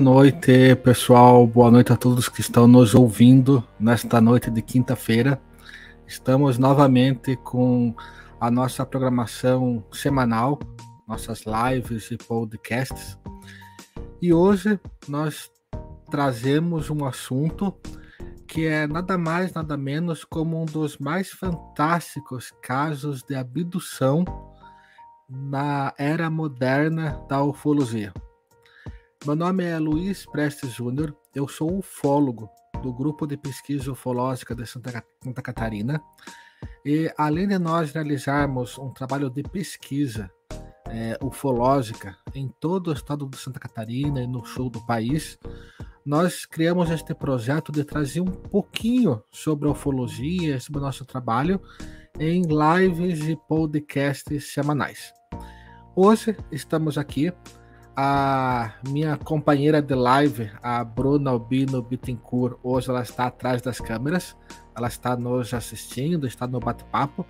Boa noite, pessoal. Boa noite a todos que estão nos ouvindo nesta noite de quinta-feira. Estamos novamente com a nossa programação semanal, nossas lives e podcasts. E hoje nós trazemos um assunto que é nada mais, nada menos como um dos mais fantásticos casos de abdução na era moderna da ufologia. Meu nome é Luiz Prestes Júnior, eu sou ufólogo do Grupo de Pesquisa Ufológica de Santa, Santa Catarina. E além de nós realizarmos um trabalho de pesquisa é, ufológica em todo o estado de Santa Catarina e no sul do país, nós criamos este projeto de trazer um pouquinho sobre a ufologia, sobre o nosso trabalho, em lives e podcasts semanais. Hoje estamos aqui a minha companheira de live, a Bruna Albino Bittencourt, hoje ela está atrás das câmeras, ela está nos assistindo, está no bate-papo.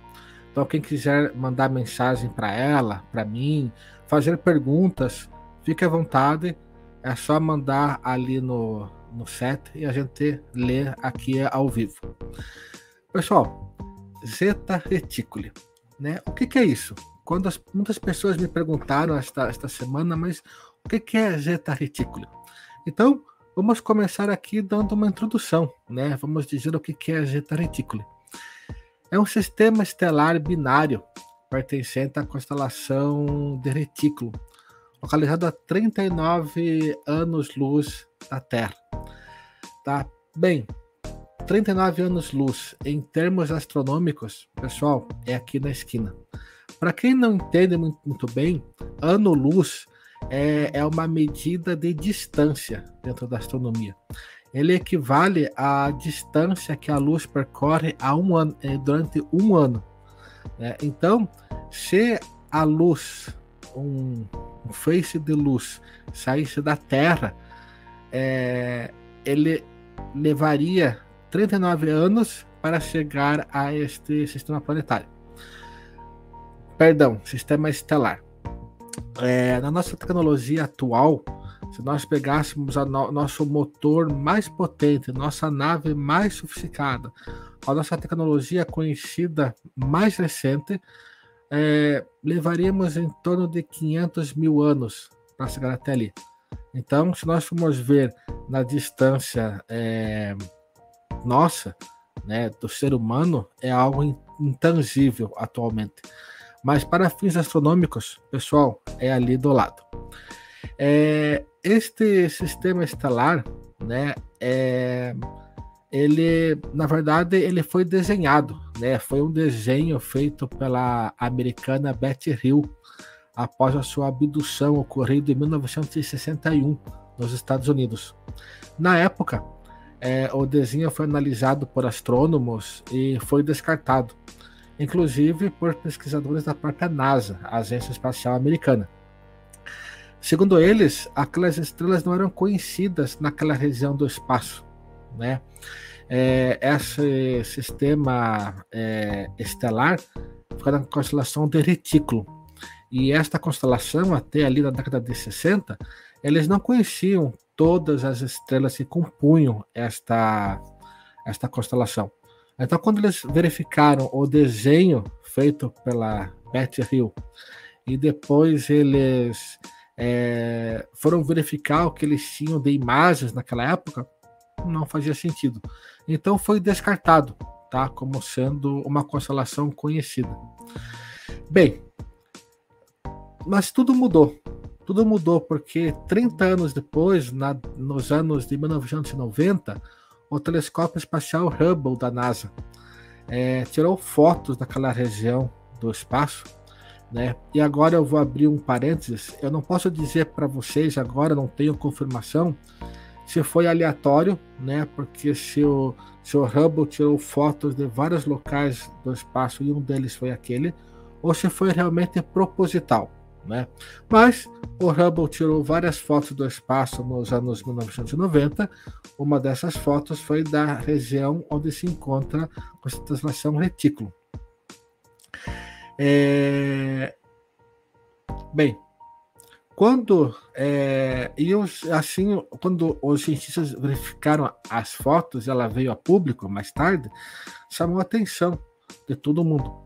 Então, quem quiser mandar mensagem para ela, para mim, fazer perguntas, fique à vontade. É só mandar ali no, no chat e a gente lê aqui ao vivo. Pessoal, Zeta Reticuli, né? O que, que é isso? Quando as, muitas pessoas me perguntaram esta, esta semana, mas o que, que é Zeta Reticuli? Então, vamos começar aqui dando uma introdução, né? Vamos dizer o que, que é Zeta Reticuli. É um sistema estelar binário pertencente à constelação de Retículo, localizado a 39 anos-luz da Terra. Tá? Bem, 39 anos-luz em termos astronômicos, pessoal, é aqui na esquina. Para quem não entende muito, bem, ano-luz é, é uma medida de distância dentro da astronomia. Ele equivale à distância que a luz percorre a um ano, é, durante um ano. Né? Então, se a luz, um, um feixe de luz, saísse da Terra, é, ele levaria 39 anos para chegar a este sistema planetário perdão, sistema estelar. É, na nossa tecnologia atual, se nós pegássemos o no, nosso motor mais potente, nossa nave mais sofisticada, a nossa tecnologia conhecida mais recente, é, levaríamos em torno de 500 mil anos para chegar até ali. Então, se nós formos ver na distância é, nossa, né, do ser humano, é algo intangível atualmente. Mas para fins astronômicos, pessoal, é ali do lado. É, este sistema estelar, né, é, ele, na verdade, ele foi desenhado, né, foi um desenho feito pela americana Betty Hill após a sua abdução ocorrida em 1961 nos Estados Unidos. Na época, é, o desenho foi analisado por astrônomos e foi descartado inclusive por pesquisadores da própria NASA, a Agência Espacial Americana. Segundo eles, aquelas estrelas não eram conhecidas naquela região do espaço, né? É, esse sistema é, estelar fica na constelação de Retículo. E esta constelação, até ali na década de 60, eles não conheciam todas as estrelas que compunham esta, esta constelação. Então, quando eles verificaram o desenho feito pela Betty Hill e depois eles é, foram verificar o que eles tinham de imagens naquela época, não fazia sentido. Então foi descartado, tá? Como sendo uma constelação conhecida. Bem, mas tudo mudou. Tudo mudou porque 30 anos depois, na, nos anos de 1990, o telescópio espacial Hubble da NASA é, tirou fotos daquela região do espaço, né? E agora eu vou abrir um parênteses. Eu não posso dizer para vocês agora, não tenho confirmação se foi aleatório, né? Porque se o, se o Hubble tirou fotos de vários locais do espaço e um deles foi aquele, ou se foi realmente proposital. Né? Mas o Hubble tirou várias fotos do espaço nos anos 1990. Uma dessas fotos foi da região onde se encontra a concentração retículo. É... Bem, quando é, e os, assim, quando os cientistas verificaram as fotos, ela veio a público mais tarde, chamou a atenção de todo mundo.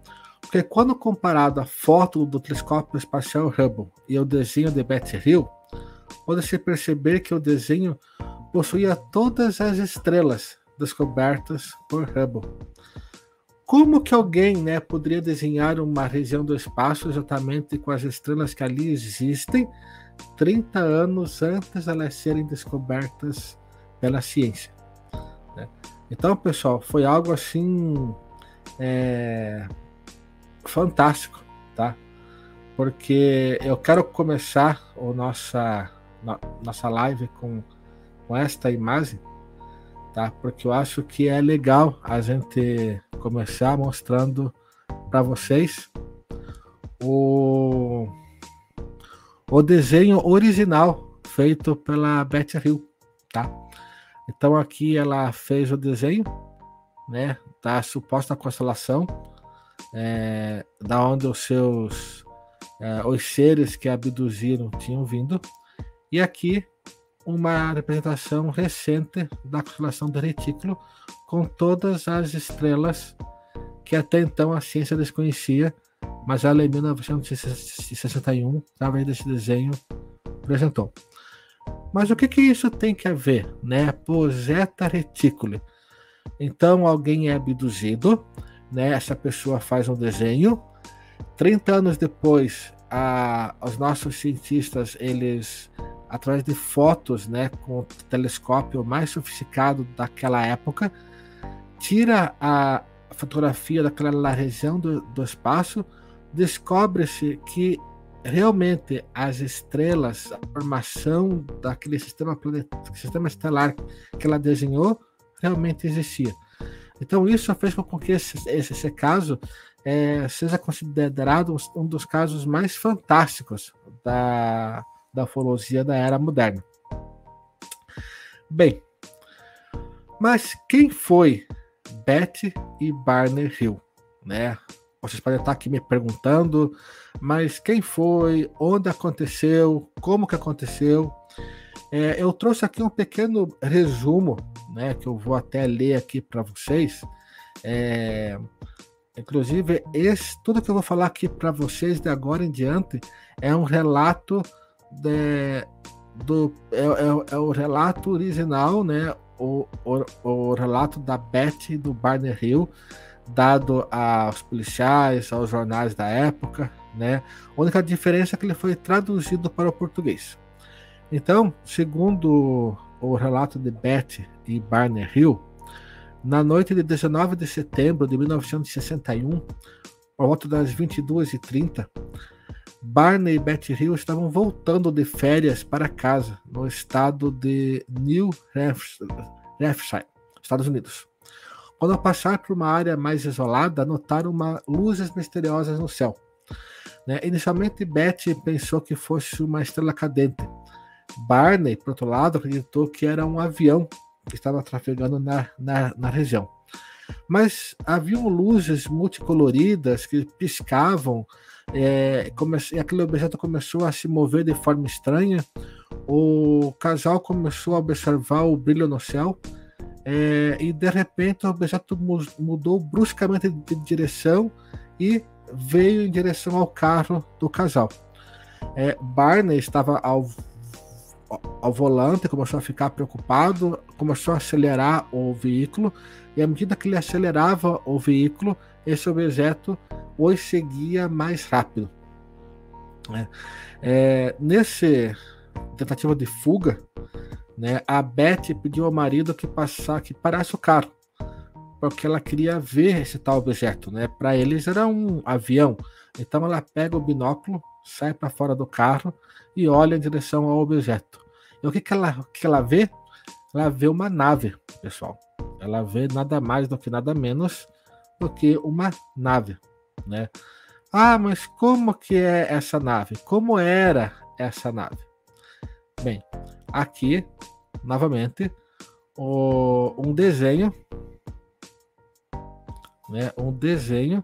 Porque quando comparado a foto do telescópio espacial Hubble e o desenho de Betty Hill, pode-se perceber que o desenho possuía todas as estrelas descobertas por Hubble. Como que alguém né, poderia desenhar uma região do espaço exatamente com as estrelas que ali existem 30 anos antes de elas serem descobertas pela ciência? Né? Então, pessoal, foi algo assim é, fantástico, tá? Porque eu quero começar o nossa, nossa live com, com esta imagem tá? Porque eu acho que é legal a gente começar mostrando para vocês o, o desenho original feito pela Betty Hill, tá? Então aqui ela fez o desenho, né, da suposta constelação, é, da onde os seus é, os seres que abduziram tinham vindo, e aqui uma representação recente da constelação do retículo, com todas as estrelas que até então a ciência desconhecia, mas ela em 1961, através desse desenho, apresentou. Mas o que, que isso tem que ver? Né? Poseta retículo. Então alguém é abduzido, né? essa pessoa faz um desenho, 30 anos depois, a, os nossos cientistas eles através de fotos, né, com o telescópio mais sofisticado daquela época, tira a fotografia daquela região do, do espaço, descobre-se que realmente as estrelas, a formação daquele sistema, sistema estelar que ela desenhou, realmente existia. Então isso fez com que esse, esse, esse caso é, seja considerado um dos casos mais fantásticos da, da ufologia da era moderna. Bem, mas quem foi Betty e Barney Hill, né? Vocês podem estar aqui me perguntando, mas quem foi, onde aconteceu, como que aconteceu? É, eu trouxe aqui um pequeno resumo, né? Que eu vou até ler aqui para vocês. É, inclusive, esse, tudo que eu vou falar aqui para vocês de agora em diante é um relato de, do, é, é, é, o relato original, né? O, o, o relato da Betty do Barney Hill, dado aos policiais, aos jornais da época, né? A única diferença é que ele foi traduzido para o português. Então, segundo o relato de Betty e Barney Hill, na noite de 19 de setembro de 1961, por volta das 22h30, Barney e Betty Hill estavam voltando de férias para casa, no estado de New Hampshire, Estados Unidos. Quando ao passar por uma área mais isolada, notaram uma, luzes misteriosas no céu. Né? Inicialmente, Betty pensou que fosse uma estrela cadente. Barney, por outro lado, acreditou que era um avião que estava trafegando na, na, na região. Mas haviam luzes multicoloridas que piscavam é, comece, aquele objeto começou a se mover de forma estranha. O casal começou a observar o brilho no céu é, e de repente o objeto mudou bruscamente de direção e veio em direção ao carro do casal. É, Barney estava ao, ao volante, começou a ficar preocupado, começou a acelerar o veículo e à medida que ele acelerava o veículo, esse objeto os seguia mais rápido. É, é, nesse tentativa de fuga, né, a Beth pediu ao marido que passar, que parasse o carro, porque ela queria ver esse tal objeto, né? Para eles era um avião. Então ela pega o binóculo, sai para fora do carro e olha em direção ao objeto. E o que, que, ela, o que ela vê? Ela vê uma nave, pessoal. Ela vê nada mais do que nada menos do que uma nave né? Ah, mas como que é essa nave? Como era essa nave? Bem, aqui, novamente, o, um desenho, né? Um desenho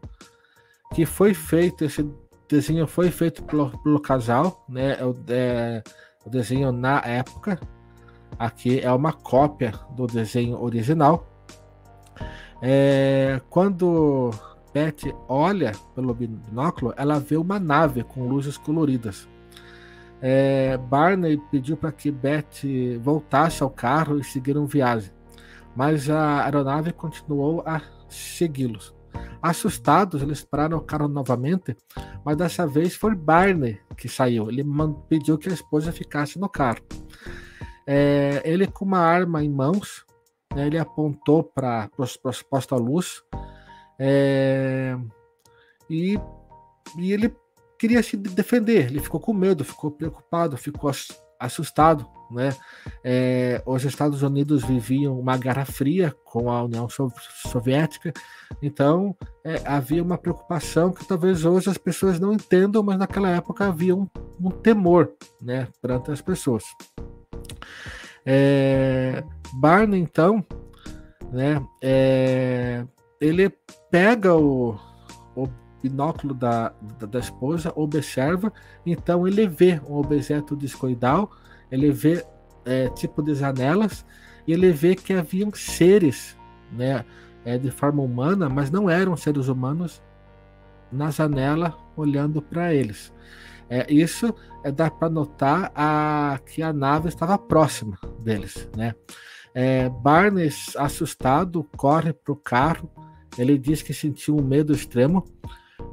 que foi feito esse desenho foi feito pelo, pelo casal, né? É o, desenho na época. Aqui é uma cópia do desenho original. É, quando Beth olha pelo binóculo, ela vê uma nave com luzes coloridas. É, Barney pediu para que Beth voltasse ao carro e seguiram viagem, mas a aeronave continuou a segui-los. Assustados, eles pararam o carro novamente, mas dessa vez foi Barney que saiu. Ele pediu que a esposa ficasse no carro. É, ele, com uma arma em mãos, né, ele apontou para a suposta luz é, e, e ele queria se defender. Ele ficou com medo, ficou preocupado, ficou. Né? É, os Estados Unidos viviam uma guerra fria com a União Soviética, então é, havia uma preocupação que talvez hoje as pessoas não entendam, mas naquela época havia um, um temor né, perante as pessoas. É, Barney, então, né, é, ele pega o, o binóculo da, da, da, esposa, observa, então ele vê um objeto discoidal, ele vê é, tipo de janelas, e ele vê que haviam seres né, é, de forma humana, mas não eram seres humanos na janela olhando para eles. É, isso é, dá para notar a, que a nave estava próxima deles. Né? É, Barney, assustado, corre para o carro. Ele diz que sentiu um medo extremo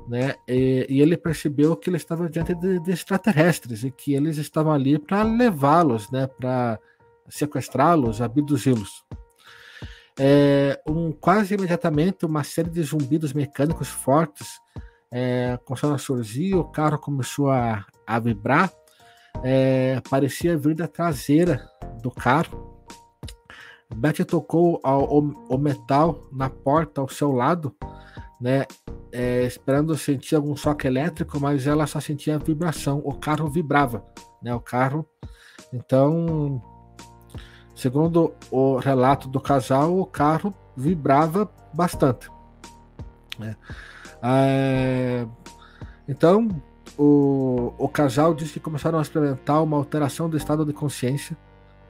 né? E, e, ele percebeu que ele estava diante de, de extraterrestres e que eles estavam ali para levá-los, né? Para sequestrá-los, abduzi-los. É, um, quase imediatamente, uma série de zumbidos mecânicos fortes é, começaram a surgir, o carro começou a, a vibrar, é, parecia vir da traseira do carro. Betty tocou ao, o metal na porta ao seu lado, né? É, esperando sentir algum choque elétrico, mas ela só sentia vibração. O carro vibrava, né? O carro. Então, segundo o relato do casal, o carro vibrava bastante. Né? É, então, o, o casal disse que começaram a experimentar uma alteração do estado de consciência,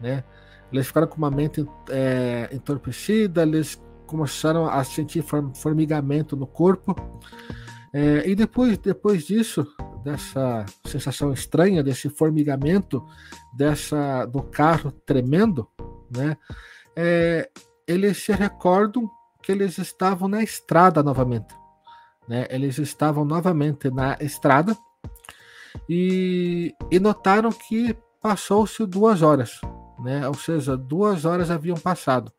né? Eles ficaram com uma mente é, entorpecida, eles começaram a sentir formigamento no corpo. É, e depois, depois disso, dessa sensação estranha, desse formigamento, dessa do carro tremendo, né? É, eles se recordam que eles estavam na estrada novamente, né? Eles estavam novamente na estrada e, e notaram que passou-se duas horas, né? Ou seja, duas horas haviam passado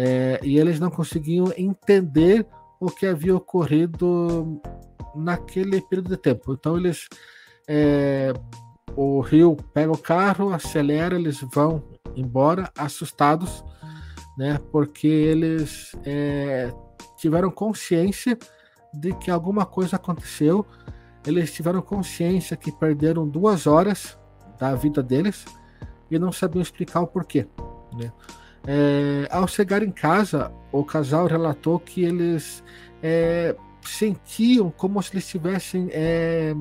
é, e eles não conseguiam entender o que havia ocorrido naquele período de tempo. Então eles é, o Rio pega o carro, acelera, eles vão embora assustados, né? Porque eles é, tiveram consciência de que alguma coisa aconteceu. Eles tiveram consciência que perderam duas horas da vida deles e não sabiam explicar o porquê, né? É, ao chegar em casa, o casal relatou que eles é, sentiam como se eles tivessem é,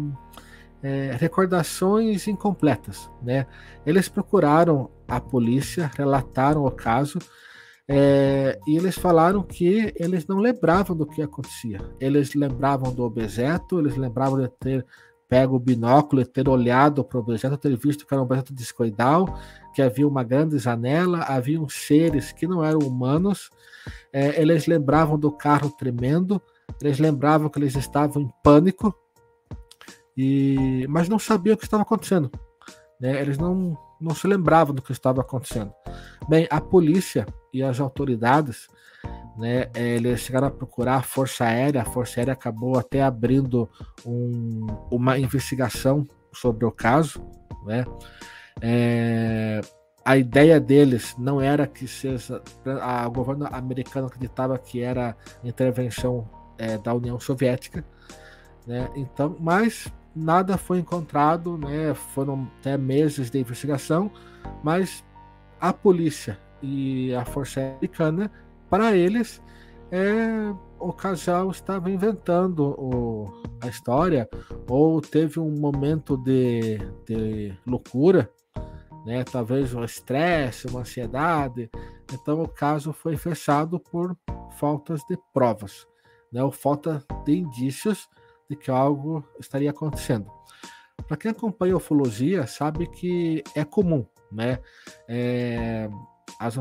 é, recordações incompletas. Né? Eles procuraram a polícia, relataram o caso é, e eles falaram que eles não lembravam do que acontecia. Eles lembravam do objeto, eles lembravam de ter pego o binóculo e ter olhado para o objeto, ter visto que era um objeto discoidal, que havia uma grande janela, haviam seres que não eram humanos, é, eles lembravam do carro tremendo, eles lembravam que eles estavam em pânico, e mas não sabiam o que estava acontecendo. Né? Eles não, não se lembravam do que estava acontecendo. Bem, a polícia e as autoridades né, eles chegaram a procurar a Força Aérea, a Força Aérea acabou até abrindo um, uma investigação sobre o caso, né? É, a ideia deles não era que seja o governo americano acreditava que era intervenção é, da União Soviética, né? Então, mas nada foi encontrado, né? Foram até meses de investigação, mas a polícia e a força americana para eles é, o casal estava inventando o, a história ou teve um momento de, de loucura, né? talvez um estresse, uma ansiedade. Então o caso foi fechado por faltas de provas, né? ou falta de indícios de que algo estaria acontecendo. Para quem acompanha a ufologia, sabe que é comum, né? É, as,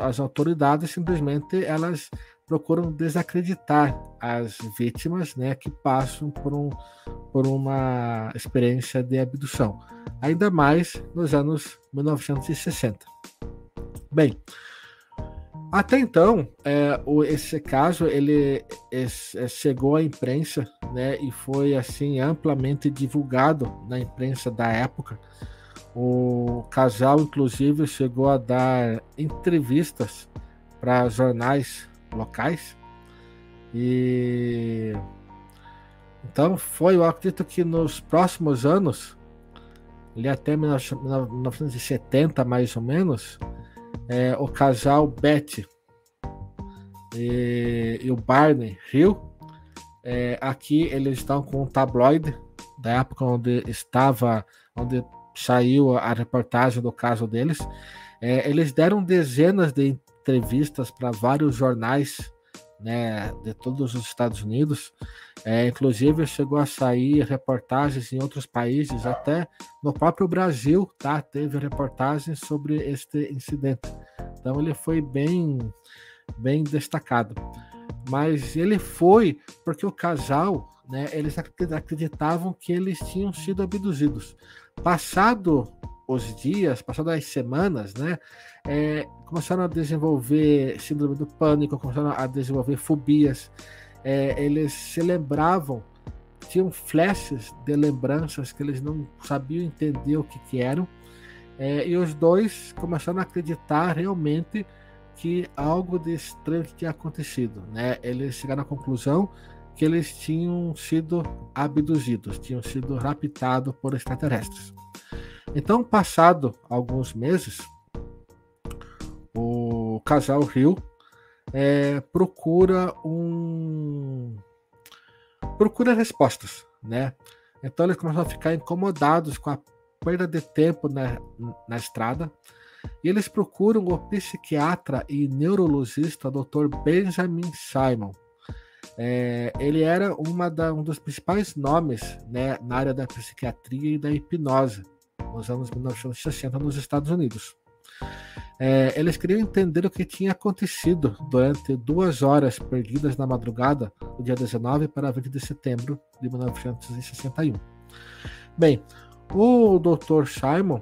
as autoridades simplesmente elas procuram desacreditar as vítimas né, que passam por, um, por uma experiência de abdução, ainda mais nos anos 1960. Bem, até então, é, o, esse caso ele esse, é, chegou à imprensa né, e foi assim amplamente divulgado na imprensa da época. O casal, inclusive, chegou a dar entrevistas para jornais locais. E então foi, eu acredito que nos próximos anos, ali até 1970 mais ou menos, é, o casal Betty e, e o Barney Hill, é, aqui eles estão com um tabloide da época onde estava, onde saiu a reportagem do caso deles. É, eles deram dezenas de entrevistas para vários jornais né, de todos os Estados Unidos. É, inclusive chegou a sair reportagens em outros países, até no próprio Brasil, tá? Teve reportagens sobre este incidente. Então ele foi bem, bem destacado. Mas ele foi porque o casal, né, eles acreditavam que eles tinham sido abduzidos. Passado os dias, passado as semanas, né, é, começaram a desenvolver síndrome do pânico, começaram a desenvolver fobias. É, eles se lembravam, tinham flashes de lembranças que eles não sabiam entender o que, que eram. É, e os dois começaram a acreditar realmente que algo de estranho tinha acontecido. Né? Eles chegaram à conclusão que eles tinham sido abduzidos, tinham sido raptados por extraterrestres. Então, passado alguns meses, o casal Rio é, procura um procura respostas, né? Então eles começam a ficar incomodados com a perda de tempo na, na estrada e eles procuram o psiquiatra e neurologista Dr. Benjamin Simon. É, ele era uma da, um dos principais nomes né, na área da psiquiatria e da hipnose nos anos 1960 nos Estados Unidos. É, eles queriam entender o que tinha acontecido durante duas horas perdidas na madrugada, do dia 19 para 20 de setembro de 1961. Bem, o Dr. Simon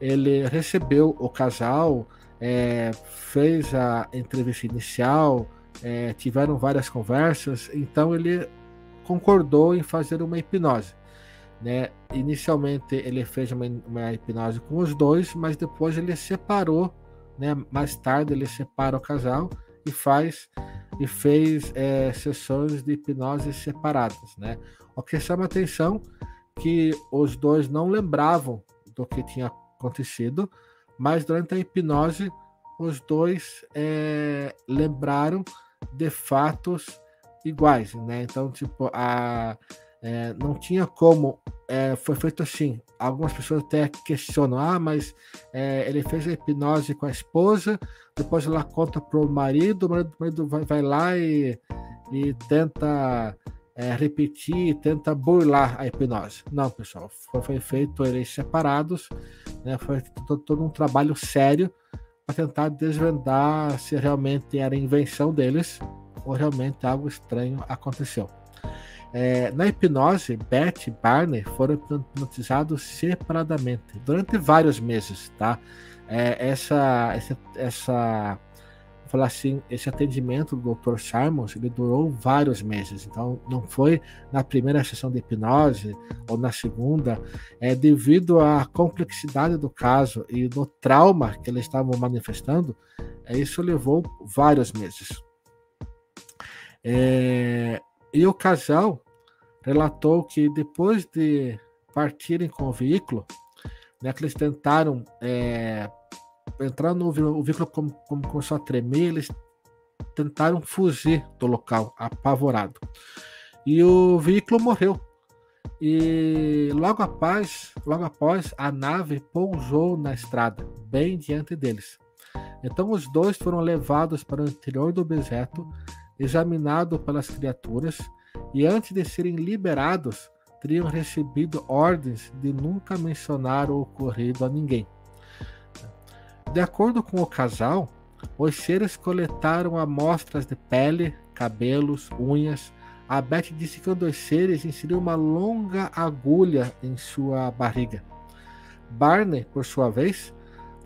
ele recebeu o casal, é, fez a entrevista inicial, é, tiveram várias conversas, então ele concordou em fazer uma hipnose. Né? Inicialmente ele fez uma, uma, hipnose com os dois, mas depois ele separou, né? Mais tarde ele separa o casal e faz e fez é, sessões de hipnose separadas, né? O que chama atenção que os dois não lembravam do que tinha acontecido, mas durante a hipnose os dois é, lembraram de fatos iguais, né? Então, tipo, a é, não tinha como. É, foi feito assim. Algumas pessoas até questionam: ah, mas é, ele fez a hipnose com a esposa, depois ela conta para o marido, o marido, o marido vai, vai, lá e, e tenta é, repetir, tenta burlar a hipnose. Não, pessoal, foi, foi feito eles separados, né, foi todo um trabalho sério para tentar desvendar se realmente era invenção deles ou realmente algo estranho aconteceu. É, na hipnose, Beth e Barney foram hipnotizados separadamente durante vários meses, tá? É, essa, essa, essa, falar assim, esse atendimento do Dr. Simons, ele durou vários meses. Então, não foi na primeira sessão de hipnose ou na segunda, é devido à complexidade do caso e do trauma que eles estavam manifestando, é, isso levou vários meses. É, e o casal relatou que depois de partirem com o veículo, né, que eles tentaram é, entrar no o veículo como, como começou a tremer, eles tentaram fugir do local, apavorado. E o veículo morreu. E logo após, logo após, a nave pousou na estrada, bem diante deles. Então os dois foram levados para o interior do objeto, examinado pelas criaturas, e antes de serem liberados, teriam recebido ordens de nunca mencionar o ocorrido a ninguém. De acordo com o casal, os seres coletaram amostras de pele, cabelos, unhas. A Beth disse que um dos seres inseriu uma longa agulha em sua barriga. Barney, por sua vez,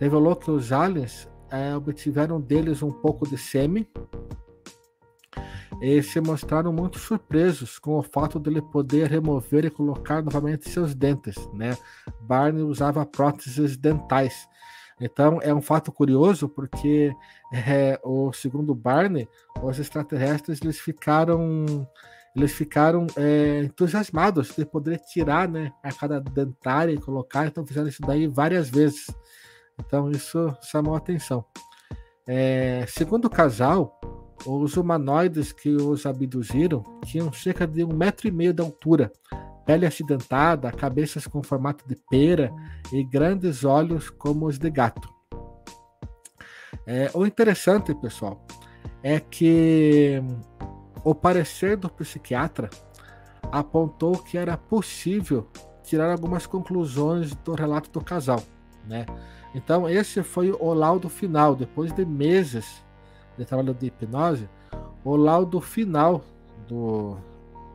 revelou que os aliens é, obtiveram deles um pouco de sêmen e se mostraram muito surpresos com o fato dele poder remover e colocar novamente seus dentes. Né? Barney usava próteses dentais. Então é um fato curioso porque é, o segundo Barney, os extraterrestres eles ficaram eles ficaram é, entusiasmados de poder tirar né, a cada dentária e colocar, então fizeram isso daí várias vezes. Então isso chamou atenção. É, segundo o casal, os humanoides que os abduziram tinham cerca de um metro e meio de altura, pele acidentada, cabeças com formato de pera e grandes olhos como os de gato. É, o interessante, pessoal, é que o parecer do psiquiatra apontou que era possível tirar algumas conclusões do relato do casal, né? Então esse foi o laudo final, depois de meses de trabalho de hipnose, o laudo final do,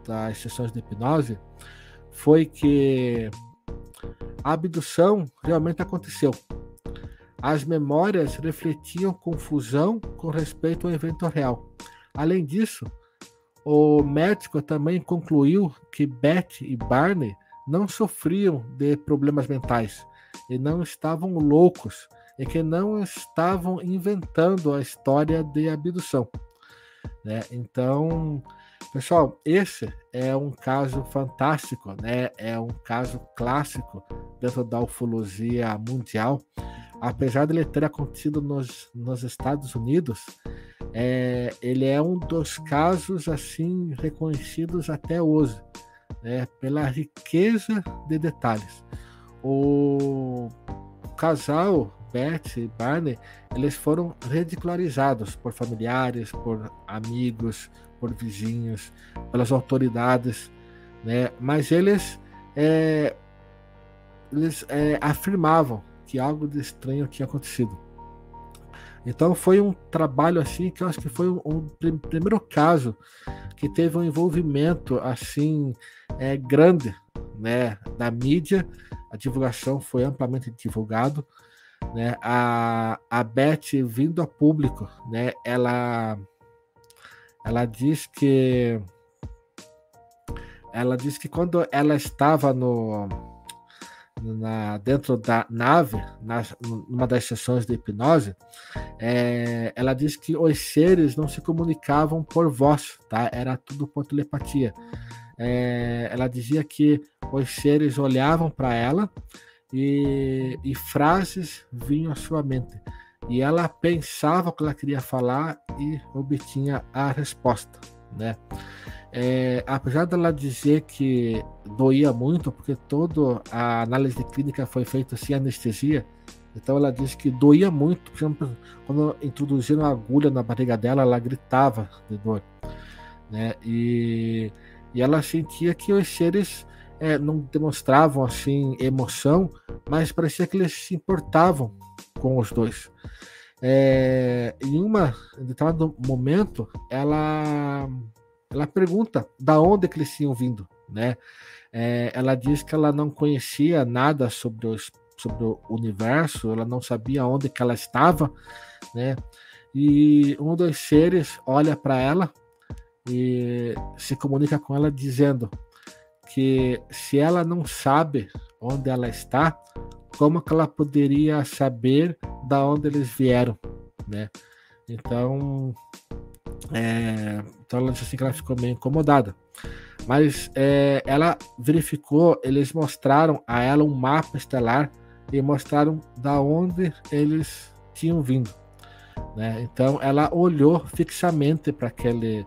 das sessões de hipnose foi que a abdução realmente aconteceu. As memórias refletiam confusão com respeito ao evento real. Além disso, o médico também concluiu que Beth e Barney não sofriam de problemas mentais e não estavam loucos e que não estavam inventando a história de abdução. Né? Então, pessoal, esse é um caso fantástico, né? é um caso clássico dentro da ufologia mundial. Apesar de ele ter acontecido nos, nos Estados Unidos, é, ele é um dos casos assim reconhecidos até hoje, né, pela riqueza de detalhes. O casal Beth e Barney, eles foram ridicularizados por familiares, por amigos, por vizinhos, pelas autoridades, né? Mas eles, é, eles é, afirmavam que algo de estranho tinha acontecido. Então foi um trabalho assim que eu acho que foi um, um primeiro caso que teve um envolvimento assim é, grande, né, na mídia. A divulgação foi amplamente divulgado, né? A, a Beth vindo a público, né? Ela ela diz que ela diz que quando ela estava no na, dentro da nave, na, numa das sessões de hipnose, é, ela diz que os seres não se comunicavam por voz, tá? Era tudo por telepatia. É, ela dizia que os seres olhavam para ela e, e frases vinham à sua mente. E ela pensava o que ela queria falar e obtinha a resposta, né? É, apesar dela dizer que doía muito, porque toda a análise clínica foi feita sem anestesia, então ela disse que doía muito, exemplo, quando introduziram a agulha na barriga dela, ela gritava de dor, né? E, e ela sentia que os seres é, não demonstravam assim emoção, mas parecia que eles se importavam com os dois. É, em uma em determinado momento, ela ela pergunta da onde que eles tinham vindo, né? É, ela diz que ela não conhecia nada sobre, os, sobre o universo, ela não sabia onde que ela estava, né? E um dos seres olha para ela e se comunica com ela dizendo: que se ela não sabe onde ela está, como que ela poderia saber da onde eles vieram, né? Então, é, então ela disse assim que ela ficou meio incomodada. Mas é, ela verificou, eles mostraram a ela um mapa estelar e mostraram da onde eles tinham vindo. Né? Então ela olhou fixamente para aquele,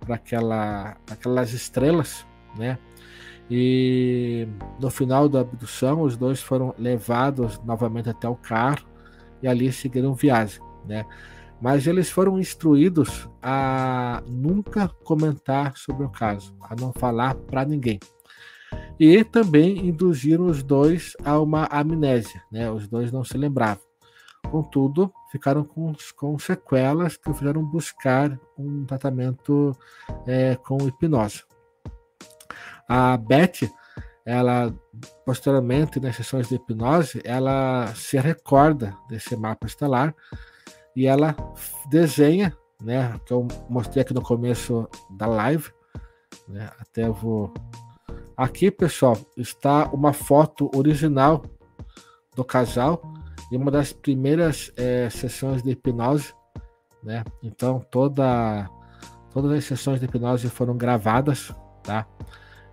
para aquela, aquelas estrelas, né? E no final da abdução, os dois foram levados novamente até o carro e ali seguiram viagem, né? Mas eles foram instruídos a nunca comentar sobre o caso, a não falar para ninguém. E também induziram os dois a uma amnésia, né? Os dois não se lembravam. Contudo, ficaram com, com sequelas que fizeram buscar um tratamento é, com hipnose. A Beth, ela posteriormente nas sessões de hipnose, ela se recorda desse mapa estelar e ela desenha, né, que eu mostrei aqui no começo da live, né, até vou Aqui, pessoal, está uma foto original do casal e uma das primeiras é, sessões de hipnose, né? Então toda todas as sessões de hipnose foram gravadas, tá?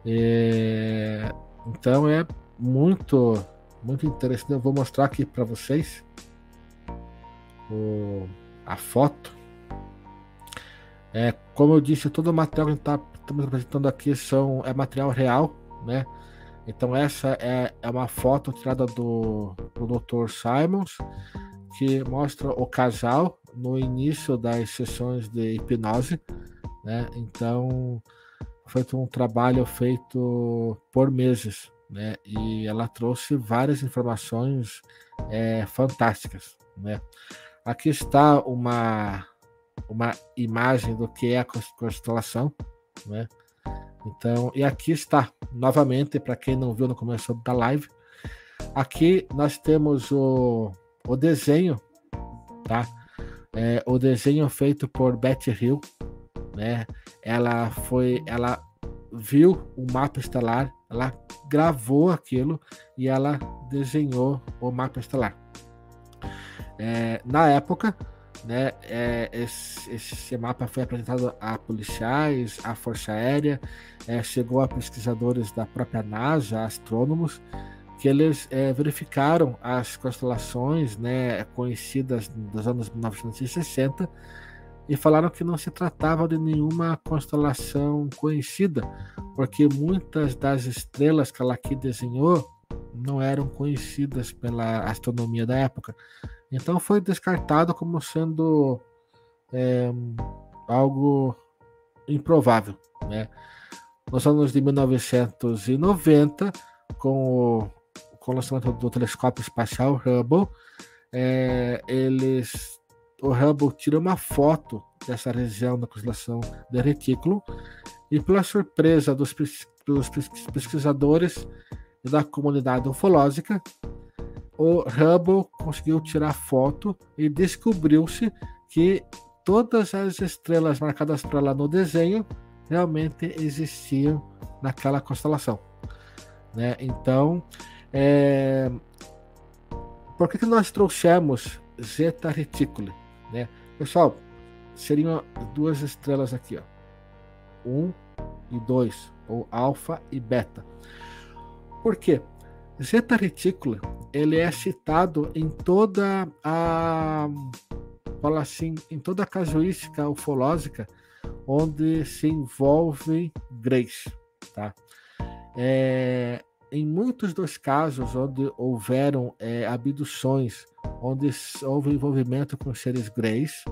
E, então é muito muito interessante. Eu vou mostrar aqui para vocês o, a foto. É, como eu disse, todo o material que está apresentando aqui são, é material real, né? Então essa é, é uma foto tirada do, do Dr. Simons, que mostra o casal no início das sessões de hipnose, né? Então foi um trabalho feito por meses, né? E ela trouxe várias informações é, fantásticas, né? Aqui está uma uma imagem do que é a constelação, né? Então, e aqui está novamente para quem não viu no começo da live. Aqui nós temos o, o desenho, tá? É, o desenho feito por Betty Hill, né? Ela foi, ela viu o mapa estelar, ela gravou aquilo e ela desenhou o mapa estelar. É, na época, né, é, esse, esse, mapa foi apresentado a policiais, à Força Aérea, é, chegou a pesquisadores da própria NASA, astrônomos, que eles é, verificaram as constelações né, conhecidas dos anos 1960 e falaram que não se tratava de nenhuma constelação conhecida, porque muitas das estrelas que ela aqui desenhou não eram conhecidas pela astronomia da época. Então foi descartado como sendo é, algo improvável. Né? Nos anos de 1990, com o, com o lançamento do telescópio espacial Hubble, é, eles, o Hubble tira uma foto dessa região da constelação de retículo e, pela surpresa dos, dos pesquisadores e da comunidade ufológica, o Hubble conseguiu tirar foto e descobriu-se que todas as estrelas marcadas para lá no desenho realmente existiam naquela constelação. Né? Então, é... por que, que nós trouxemos Zeta Reticuli? Né? Pessoal, seriam duas estrelas aqui, ó. um e dois, ou alfa e beta. Por quê? Zeta Reticuli ele é citado em toda a fala assim, em toda a casuística ufológica onde se envolve Grace, tá? É, em muitos dos casos onde houveram é, abduções, onde houve envolvimento com seres Grace,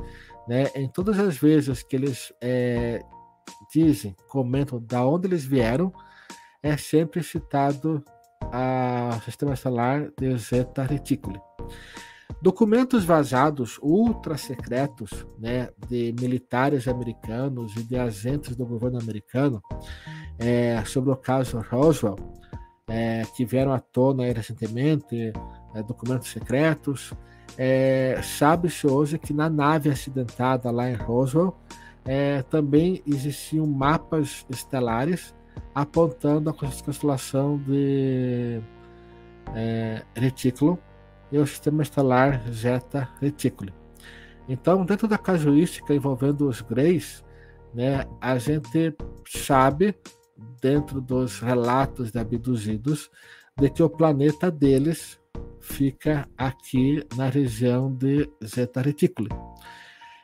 né? Em todas as vezes que eles é, dizem, comentam da onde eles vieram, é sempre citado a sistema estelar de Zeta Reticuli. Documentos vazados ultra secretos né, de militares americanos e de agentes do governo americano é, sobre o caso Roswell, é, que vieram à tona recentemente, é, documentos secretos. É, Sabe-se hoje que na nave acidentada lá em Roswell é, também existiam mapas estelares apontando a constelação de é, Retículo e o sistema estelar Zeta Reticuli. Então, dentro da casuística envolvendo os Greys, né, a gente sabe, dentro dos relatos de abduzidos, de que o planeta deles fica aqui na região de Zeta Reticuli.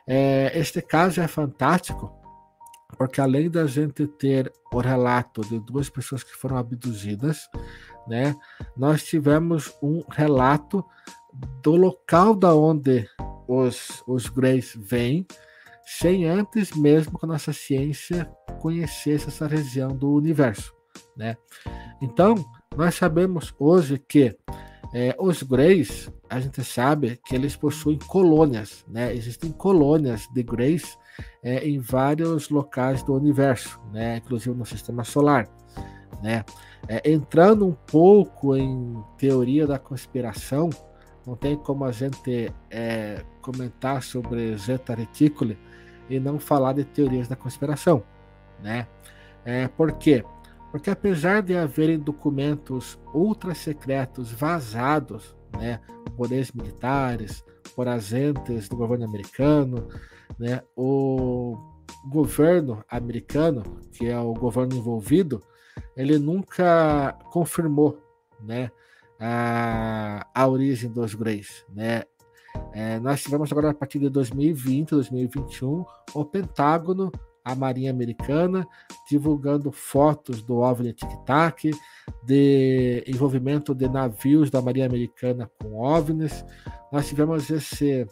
É, este caso é fantástico porque além da gente ter o relato de duas pessoas que foram abduzidas, né, nós tivemos um relato do local da onde os, os Greys vêm, sem antes mesmo que a nossa ciência conhecesse essa região do universo, né? Então, nós sabemos hoje que é, os Greys, a gente sabe que eles possuem colônias, né? Existem colônias de Greys é, em vários locais do universo, né? Inclusive no sistema solar, né? É, entrando um pouco em teoria da conspiração, não tem como a gente é, comentar sobre Zeta Reticuli e não falar de teorias da conspiração, né? É, por quê? Porque apesar de haverem documentos ultra secretos vazados, né, por ex-militares, por agentes do governo americano, né, o governo americano, que é o governo envolvido, ele nunca confirmou, né, a, a origem dos Greys, né? É, nós tivemos agora a partir de 2020, 2021, o Pentágono a Marinha Americana, divulgando fotos do OVNI Tic Tac, de envolvimento de navios da Marinha Americana com OVNIs. Nós tivemos esse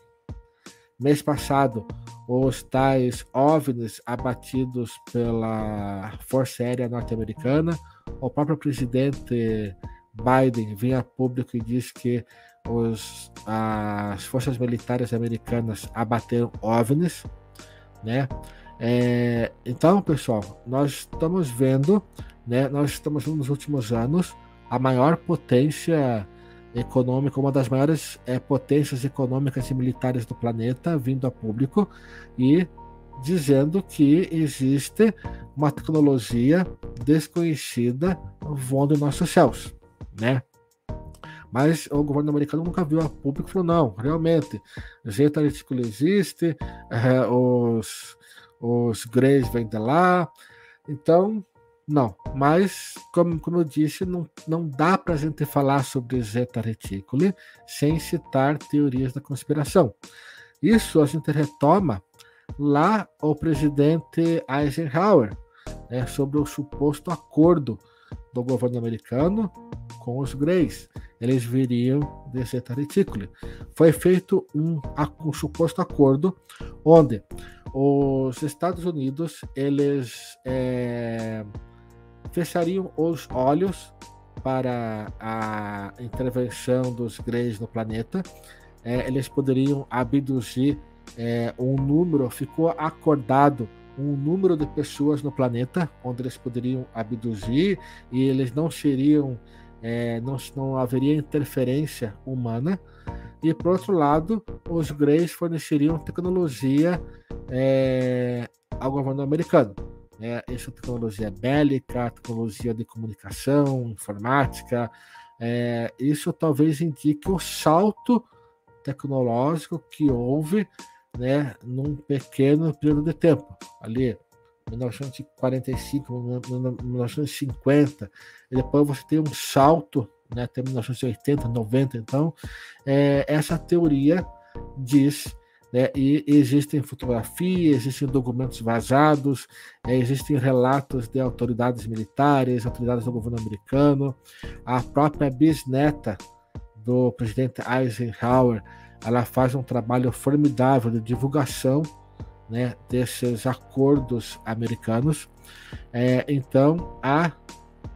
mês passado os tais OVNIs abatidos pela Força Aérea Norte-Americana. O próprio presidente Biden vinha público e disse que os, as forças militares americanas abateram OVNIs, né? É, então, pessoal, nós estamos vendo, né, nós estamos nos últimos anos a maior potência econômica, uma das maiores é, potências econômicas e militares do planeta vindo a público e dizendo que existe uma tecnologia desconhecida voando em nossos céus, né? Mas o governo americano nunca viu a público e falou: não, realmente, Zeta Reticula existe, é, os os Greys vêm de lá. Então, não. Mas, como, como eu disse, não, não dá para a gente falar sobre Zeta Reticuli sem citar teorias da conspiração. Isso a gente retoma lá o presidente Eisenhower né, sobre o suposto acordo do governo americano com os Greys. Eles viriam de Zeta Reticuli. Foi feito um, um suposto acordo onde os Estados Unidos eles é, fechariam os olhos para a intervenção dos Greys no planeta. É, eles poderiam abduzir é, um número, ficou acordado um número de pessoas no planeta onde eles poderiam abduzir e eles não seriam, é, não, não haveria interferência humana. E por outro lado, os Greys forneceriam tecnologia é, ao governo americano. Né? Essa tecnologia bélica, tecnologia de comunicação, informática, é, isso talvez indique o salto tecnológico que houve né, num pequeno período de tempo, ali 1945, 1950, e depois você tem um salto né, até 1980, 90. Então, é, essa teoria diz né, e existem fotografias, existem documentos vazados, é, existem relatos de autoridades militares, autoridades do governo americano, a própria bisneta do presidente Eisenhower, ela faz um trabalho formidável de divulgação né, desses acordos americanos. É, então, a,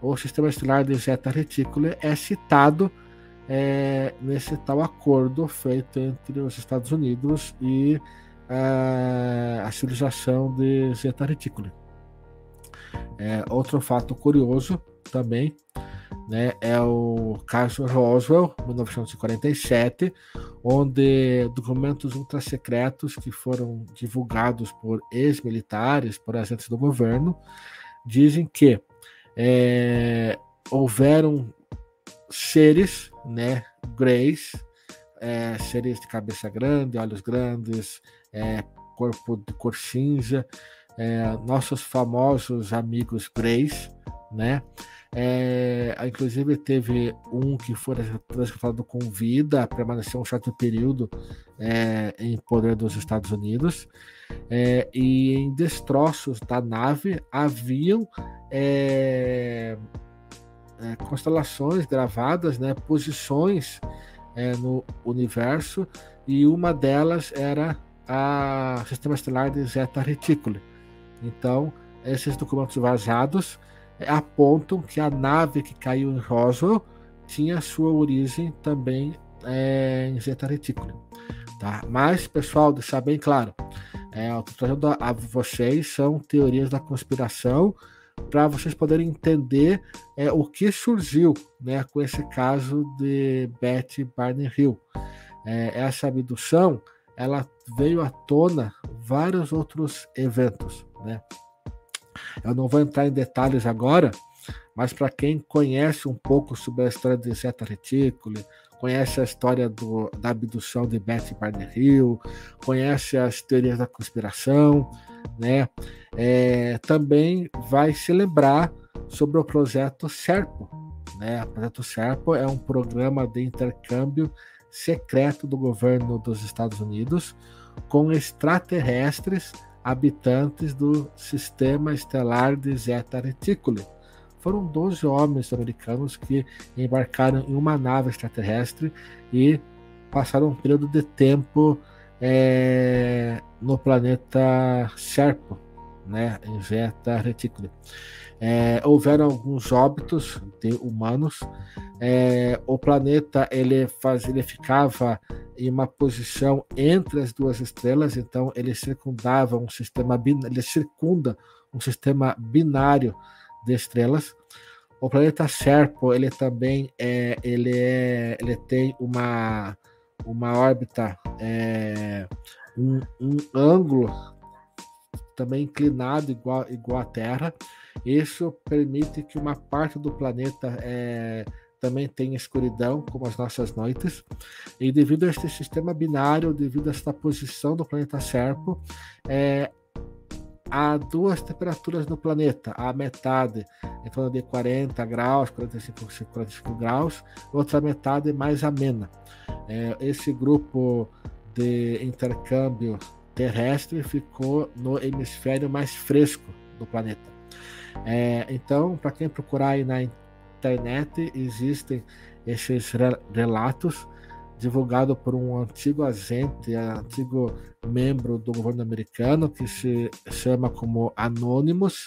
o sistema estelar de Zeta Reticuli é citado é, nesse tal acordo feito entre os Estados Unidos e a, a civilização de Zeta Reticuli. É, outro fato curioso também né, é o caso Roswell, 1947, onde documentos ultrasecretos que foram divulgados por ex-militares, por agentes do governo, dizem que é, houveram seres, né, greys, é, seres de cabeça grande, olhos grandes, é, corpo de cor cinza, é, nossos famosos amigos greys, né? É, inclusive teve um que foi transportado com vida, permaneceu um certo período é, em poder dos Estados Unidos. É, e em destroços da nave haviam é, é, constelações gravadas, né, posições é, no universo, e uma delas era a sistema estelar de Zeta Reticuli. Então, esses documentos vazados apontam que a nave que caiu em Roswell tinha sua origem também é, em Zeta Reticuli. Tá? Mas, pessoal, deixar bem claro, é, o que estou trazendo a vocês são teorias da conspiração para vocês poderem entender é, o que surgiu né, com esse caso de Betty Barney Hill. É, essa abdução ela veio à tona vários outros eventos. Né? Eu não vou entrar em detalhes agora, mas para quem conhece um pouco sobre a história de Zeta Reticuli, conhece a história do, da abdução de Betty Barney Hill, conhece as teorias da conspiração, né? É, também vai se lembrar sobre o projeto Serpo, né? O projeto Serpo é um programa de intercâmbio secreto do governo dos Estados Unidos com extraterrestres habitantes do sistema estelar de Zeta Reticuli. Foram 12 homens americanos que embarcaram em uma nave extraterrestre e passaram um período de tempo é, no planeta Serpo, né, em Zeta Reticuli. É, houveram alguns óbitos de humanos. É, o planeta ele, faz, ele ficava em uma posição entre as duas estrelas, então ele circundava um sistema ele circunda um sistema binário de estrelas. O planeta Serpo ele também é, ele é, ele tem uma uma órbita é, um, um ângulo também inclinado igual igual à Terra. Isso permite que uma parte do planeta é, também tem escuridão, como as nossas noites, e devido a este sistema binário, devido a esta posição do planeta Serpo, é, há duas temperaturas no planeta, a metade em torno de 40 graus, 45, 45 graus, outra metade mais amena. É, esse grupo de intercâmbio terrestre ficou no hemisfério mais fresco do planeta. É, então, para quem procurar aí na internet existem esses relatos divulgados por um antigo agente, antigo membro do governo americano que se chama como Anonymous,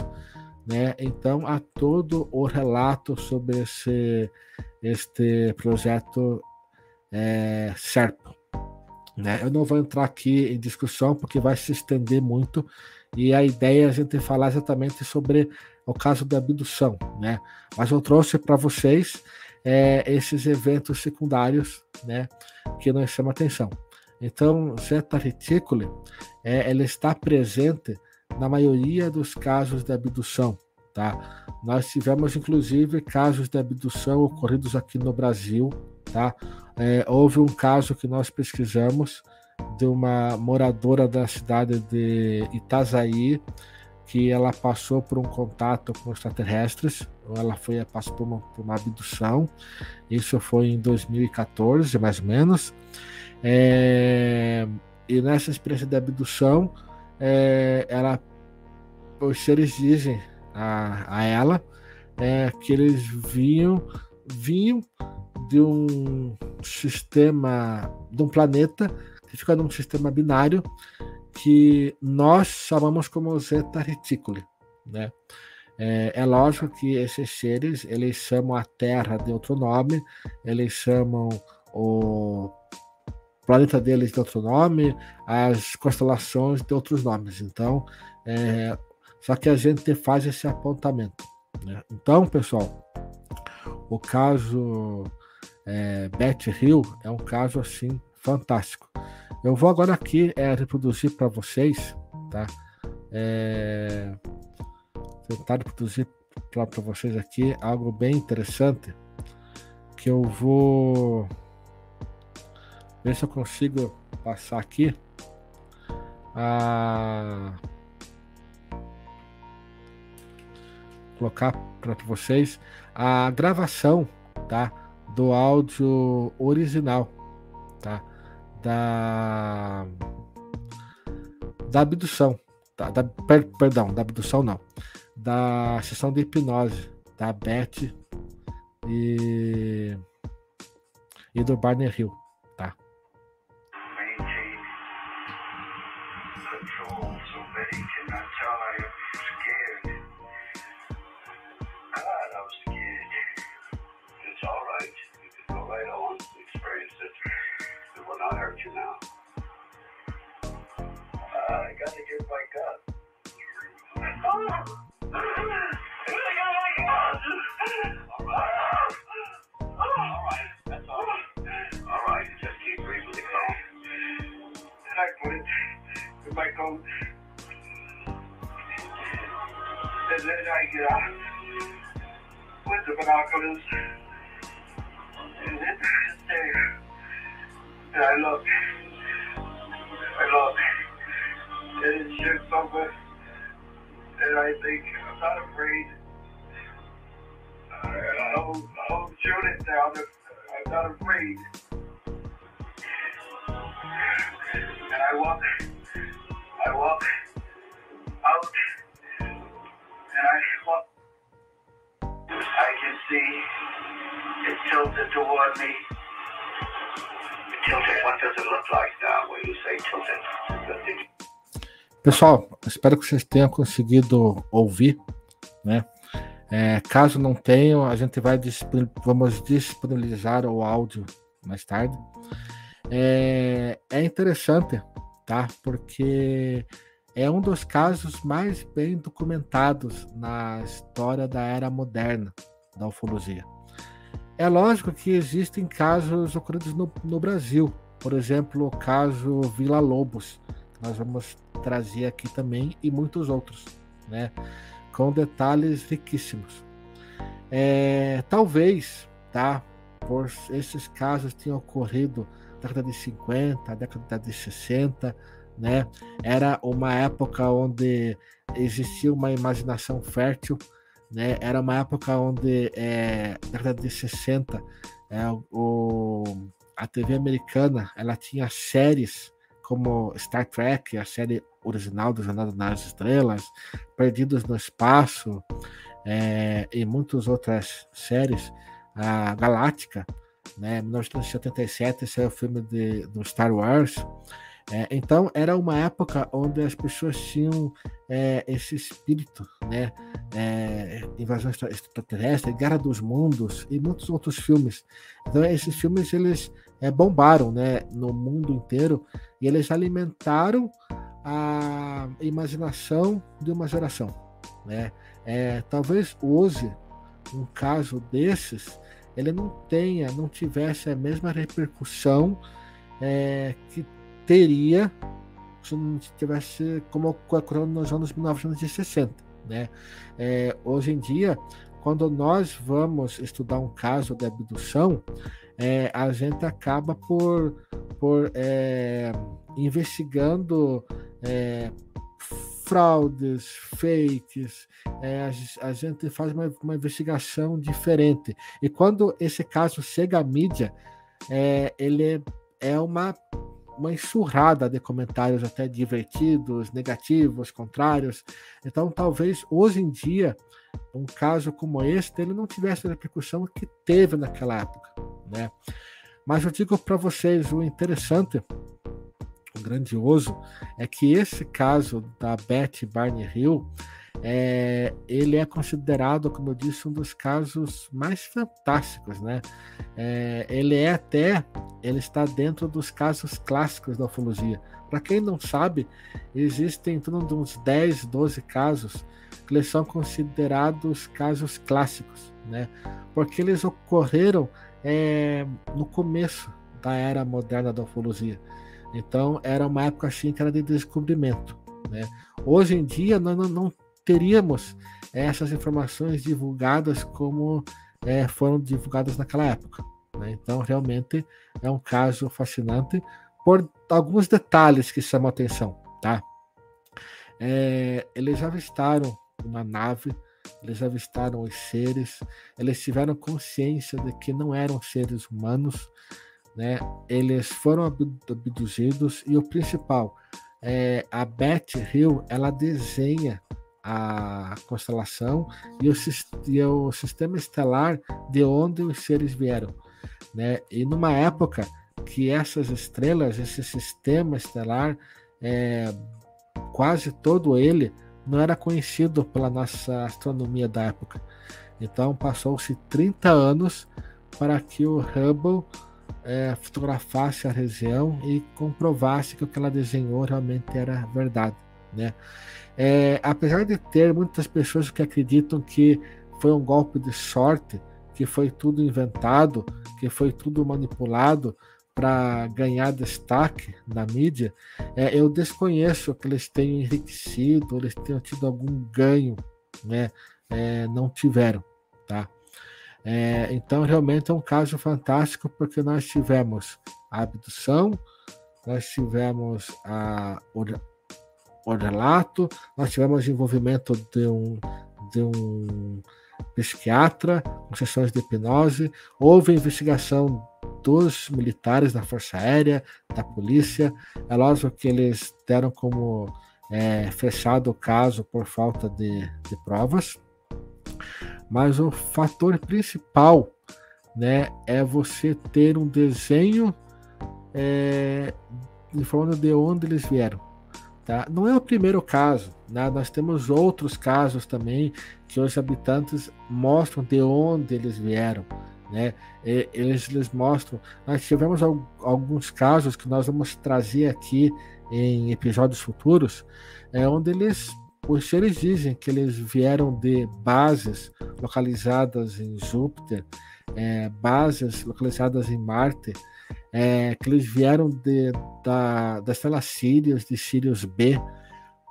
né? Então há todo o relato sobre esse este projeto é. Né? Eu não vou entrar aqui em discussão porque vai se estender muito e a ideia é a gente falar exatamente sobre o caso da abdução, né? Mas eu trouxe para vocês é, esses eventos secundários, né, que nos chamam atenção. Então, Zeta Reticuli, é, ela está presente na maioria dos casos de abdução, tá? Nós tivemos, inclusive, casos de abdução ocorridos aqui no Brasil, tá? É, houve um caso que nós pesquisamos de uma moradora da cidade de Itazaí, que ela passou por um contato com extraterrestres, ela foi passou por uma, por uma abdução. Isso foi em 2014, mais ou menos. É, e nessa experiência de abdução, é, ela, os seres dizem a, a ela é, que eles vinham, vinham de um sistema, de um planeta que fica num sistema binário que nós chamamos como Zeta Reticuli, né? É, é, lógico que esses seres eles chamam a Terra de outro nome, eles chamam o planeta deles de outro nome, as constelações de outros nomes. Então, é, só que a gente faz esse apontamento. Né? Então, pessoal, o caso é, Betty Hill é um caso assim fantástico. Eu vou agora aqui é, reproduzir para vocês, tá? É, tentar reproduzir para vocês aqui algo bem interessante que eu vou ver se eu consigo passar aqui a colocar para vocês a gravação, tá? Do áudio original, tá? Da da abdução, tá? da, per, perdão, da abdução não, da sessão de hipnose da Beth e e do Barney Hill. Pessoal, espero que vocês tenham conseguido ouvir, né? É, caso não tenham, a gente vai vamos disponibilizar o áudio mais tarde. É, é interessante, tá? Porque é um dos casos mais bem documentados na história da era moderna da ufologia. É lógico que existem casos ocorridos no, no Brasil, por exemplo, o caso Vila Lobos, nós vamos trazer aqui também e muitos outros, né? Com detalhes riquíssimos. É, talvez, tá? Por esses casos tenham ocorrido na década de 50, década de 60, né? Era uma época onde existia uma imaginação fértil, né? Era uma época onde, é, década de 60, é, o, a TV americana ela tinha séries como Star Trek, a série original do Jornada nas Estrelas, Perdidos no Espaço é, e muitas outras séries, a Galáctica, né, 1977, esse é o filme de, do Star Wars. É, então era uma época onde as pessoas tinham é, esse espírito, né? É, invasão extraterrestre, Guerra dos Mundos e muitos outros filmes. Então esses filmes eles é, bombaram, né, no mundo inteiro e eles alimentaram a imaginação de uma geração, né? É, talvez hoje um caso desses ele não tenha, não tivesse a mesma repercussão é, que teria se não tivesse como ocorreu nos anos 1960, né? É, hoje em dia, quando nós vamos estudar um caso de abdução, é, a gente acaba por, por é, investigando é, fraudes, fakes, é, a, a, gente faz uma, uma, investigação diferente. E quando esse caso chega à mídia, é, ele é uma, uma enxurrada de comentários até divertidos, negativos, contrários. Então, talvez hoje em dia, um caso como este, ele não tivesse a repercussão que teve naquela época. Né? Mas eu digo para vocês o interessante o grandioso é que esse caso da Beth Barney Hill é, ele é considerado, como eu disse, um dos casos mais fantásticos, né? É, ele é até, ele está dentro dos casos clássicos da ufologia. Para quem não sabe, existem em torno de uns 10, 12 casos que eles são considerados casos clássicos, né? Porque eles ocorreram é, no começo da era moderna da ufologia. Então era uma época assim que era de descobrimento. Né? Hoje em dia nós não, não teríamos essas informações divulgadas como é, foram divulgadas naquela época. Né? Então realmente é um caso fascinante por alguns detalhes que chamam a atenção. Tá? É, eles avistaram uma nave eles avistaram os seres, eles tiveram consciência de que não eram seres humanos, né? Eles foram abduzidos e o principal, é, a Beth Hill, ela desenha a constelação e o, e o sistema estelar de onde os seres vieram, né? E numa época que essas estrelas, esse sistema estelar, é, quase todo ele não era conhecido pela nossa astronomia da época. Então passou-se 30 anos para que o Hubble é, fotografasse a região e comprovasse que o que ela desenhou realmente era verdade. Né? É, apesar de ter muitas pessoas que acreditam que foi um golpe de sorte, que foi tudo inventado, que foi tudo manipulado para ganhar destaque na mídia, é, eu desconheço que eles tenham enriquecido, eles tenham tido algum ganho, né? É, não tiveram, tá? É, então, realmente é um caso fantástico, porque nós tivemos a abdução, nós tivemos a, o, relato, nós tivemos envolvimento de um, de um psiquiatra com sessões de hipnose, houve investigação dos militares da Força Aérea, da polícia. É lógico que eles deram como é, fechado o caso por falta de, de provas. Mas o fator principal né, é você ter um desenho é, informando de onde eles vieram. Tá? Não é o primeiro caso, né? nós temos outros casos também que os habitantes mostram de onde eles vieram. Né? Eles, eles mostram. Nós tivemos alguns casos que nós vamos trazer aqui em episódios futuros, é, onde eles os seres dizem que eles vieram de bases localizadas em Júpiter, é, bases localizadas em Marte, é, que eles vieram de, da, da estrela Sirius, de Sirius B.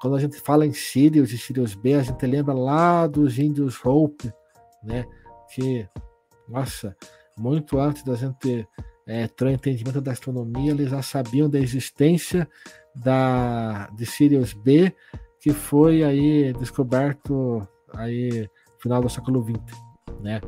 Quando a gente fala em Sirius e Sirius B, a gente lembra lá dos índios Hope, né? Que, nossa, muito antes da gente é, ter entendimento da astronomia, eles já sabiam da existência da, de Sirius B que foi aí descoberto aí final do século XX, né?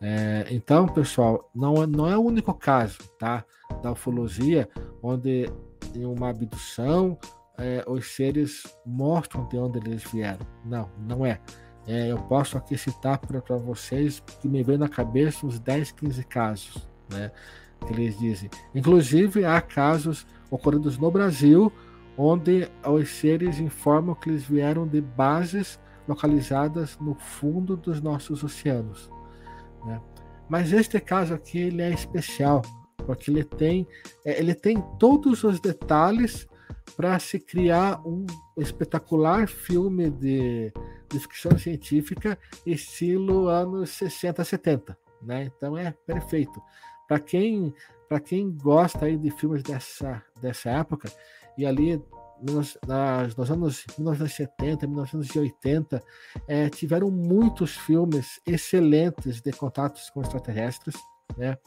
É, então, pessoal, não é, não é o único caso, tá, da ufologia onde em uma abdução é, os seres mostram de onde eles vieram. Não, não é. É eu posso aqui citar para vocês que me vem na cabeça uns 10, 15 casos, né? Que eles dizem. Inclusive, há casos ocorridos no Brasil onde os seres informam que eles vieram de bases localizadas no fundo dos nossos oceanos. Né? Mas este caso aqui ele é especial porque ele tem é, ele tem todos os detalhes para se criar um espetacular filme de, de ficção científica estilo anos 60, 70, né? Então é perfeito. Para quem para quem gosta aí de filmes dessa dessa época, e ali nos, nas, nos anos 1970, 1980, é, tiveram muitos filmes excelentes de contatos com extraterrestres. Né?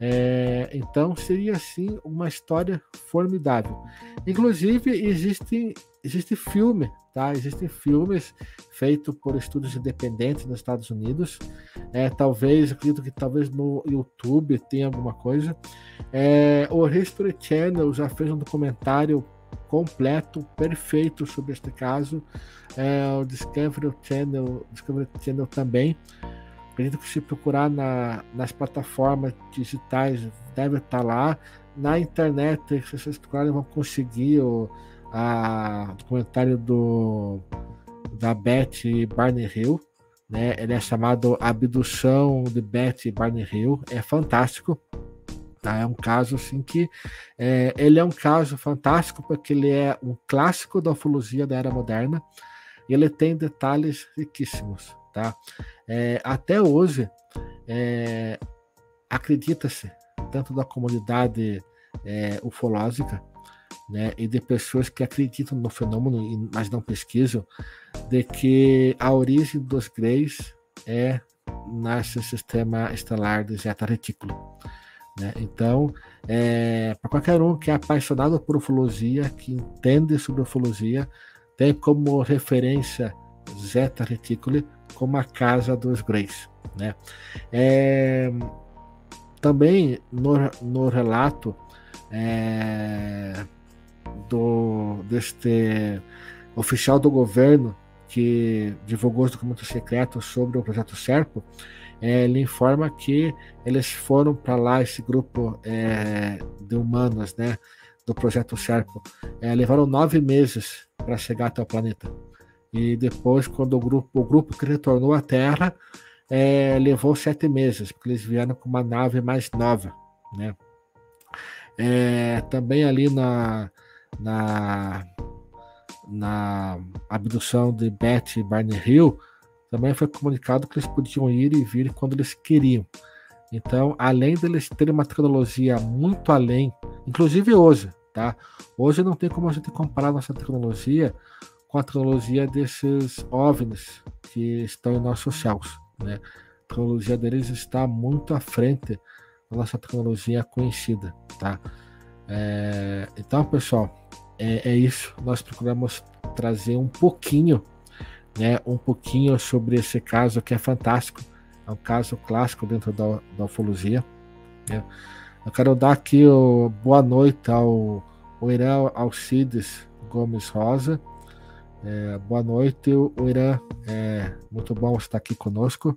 É, então seria assim uma história formidável. Inclusive existe existe filme, tá? Existem filmes feitos por estudos independentes nos Estados Unidos. É, talvez, acredito que talvez no YouTube tenha alguma coisa. É, o History Channel já fez um documentário completo, perfeito sobre este caso. É, o Discovery Channel, Discovery Channel também. Acredito que se procurar na, nas plataformas digitais deve estar lá. Na internet, se vocês procurarem, vão conseguir o a, documentário do, da Beth Barney Hill. Né? Ele é chamado Abdução de Beth Barney Hill. É fantástico. Tá? É um caso assim que é, ele é um caso fantástico porque ele é um clássico da ufologia da era moderna e ele tem detalhes riquíssimos. Tá? É, até hoje é, acredita-se tanto da comunidade é, ufológica né, e de pessoas que acreditam no fenômeno, mas não pesquisam, de que a origem dos greys é nesse sistema estelar de Zeta Retículo. Né? Então, é, para qualquer um que é apaixonado por ufologia, que entende sobre ufologia, tem como referência Zeta Reticuli como a casa dos Greys. Né? É, também no, no relato é, do, deste oficial do governo que divulgou os documentos secretos sobre o projeto Serpo, é, ele informa que eles foram para lá, esse grupo é, de humanos, né, do projeto Serpo, é, levaram nove meses para chegar até o planeta. E depois, quando o grupo, o grupo que retornou à Terra, é, levou sete meses, porque eles vieram com uma nave mais nova, né? É, também ali na, na, na abdução de Beth e Barney Hill, também foi comunicado que eles podiam ir e vir quando eles queriam. Então, além deles terem uma tecnologia muito além, inclusive hoje, tá? Hoje não tem como a gente comparar nossa tecnologia com a tecnologia desses OVNIs que estão em nossos céus, né? A tecnologia deles está muito à frente da nossa tecnologia conhecida, tá? É, então, pessoal, é, é isso. Nós procuramos trazer um pouquinho né, um pouquinho sobre esse caso que é fantástico. É um caso clássico dentro da, da ufologia. Né. Eu quero dar aqui o boa noite ao, ao Irã Alcides Gomes Rosa. É, boa noite, o Irã. É muito bom estar aqui conosco.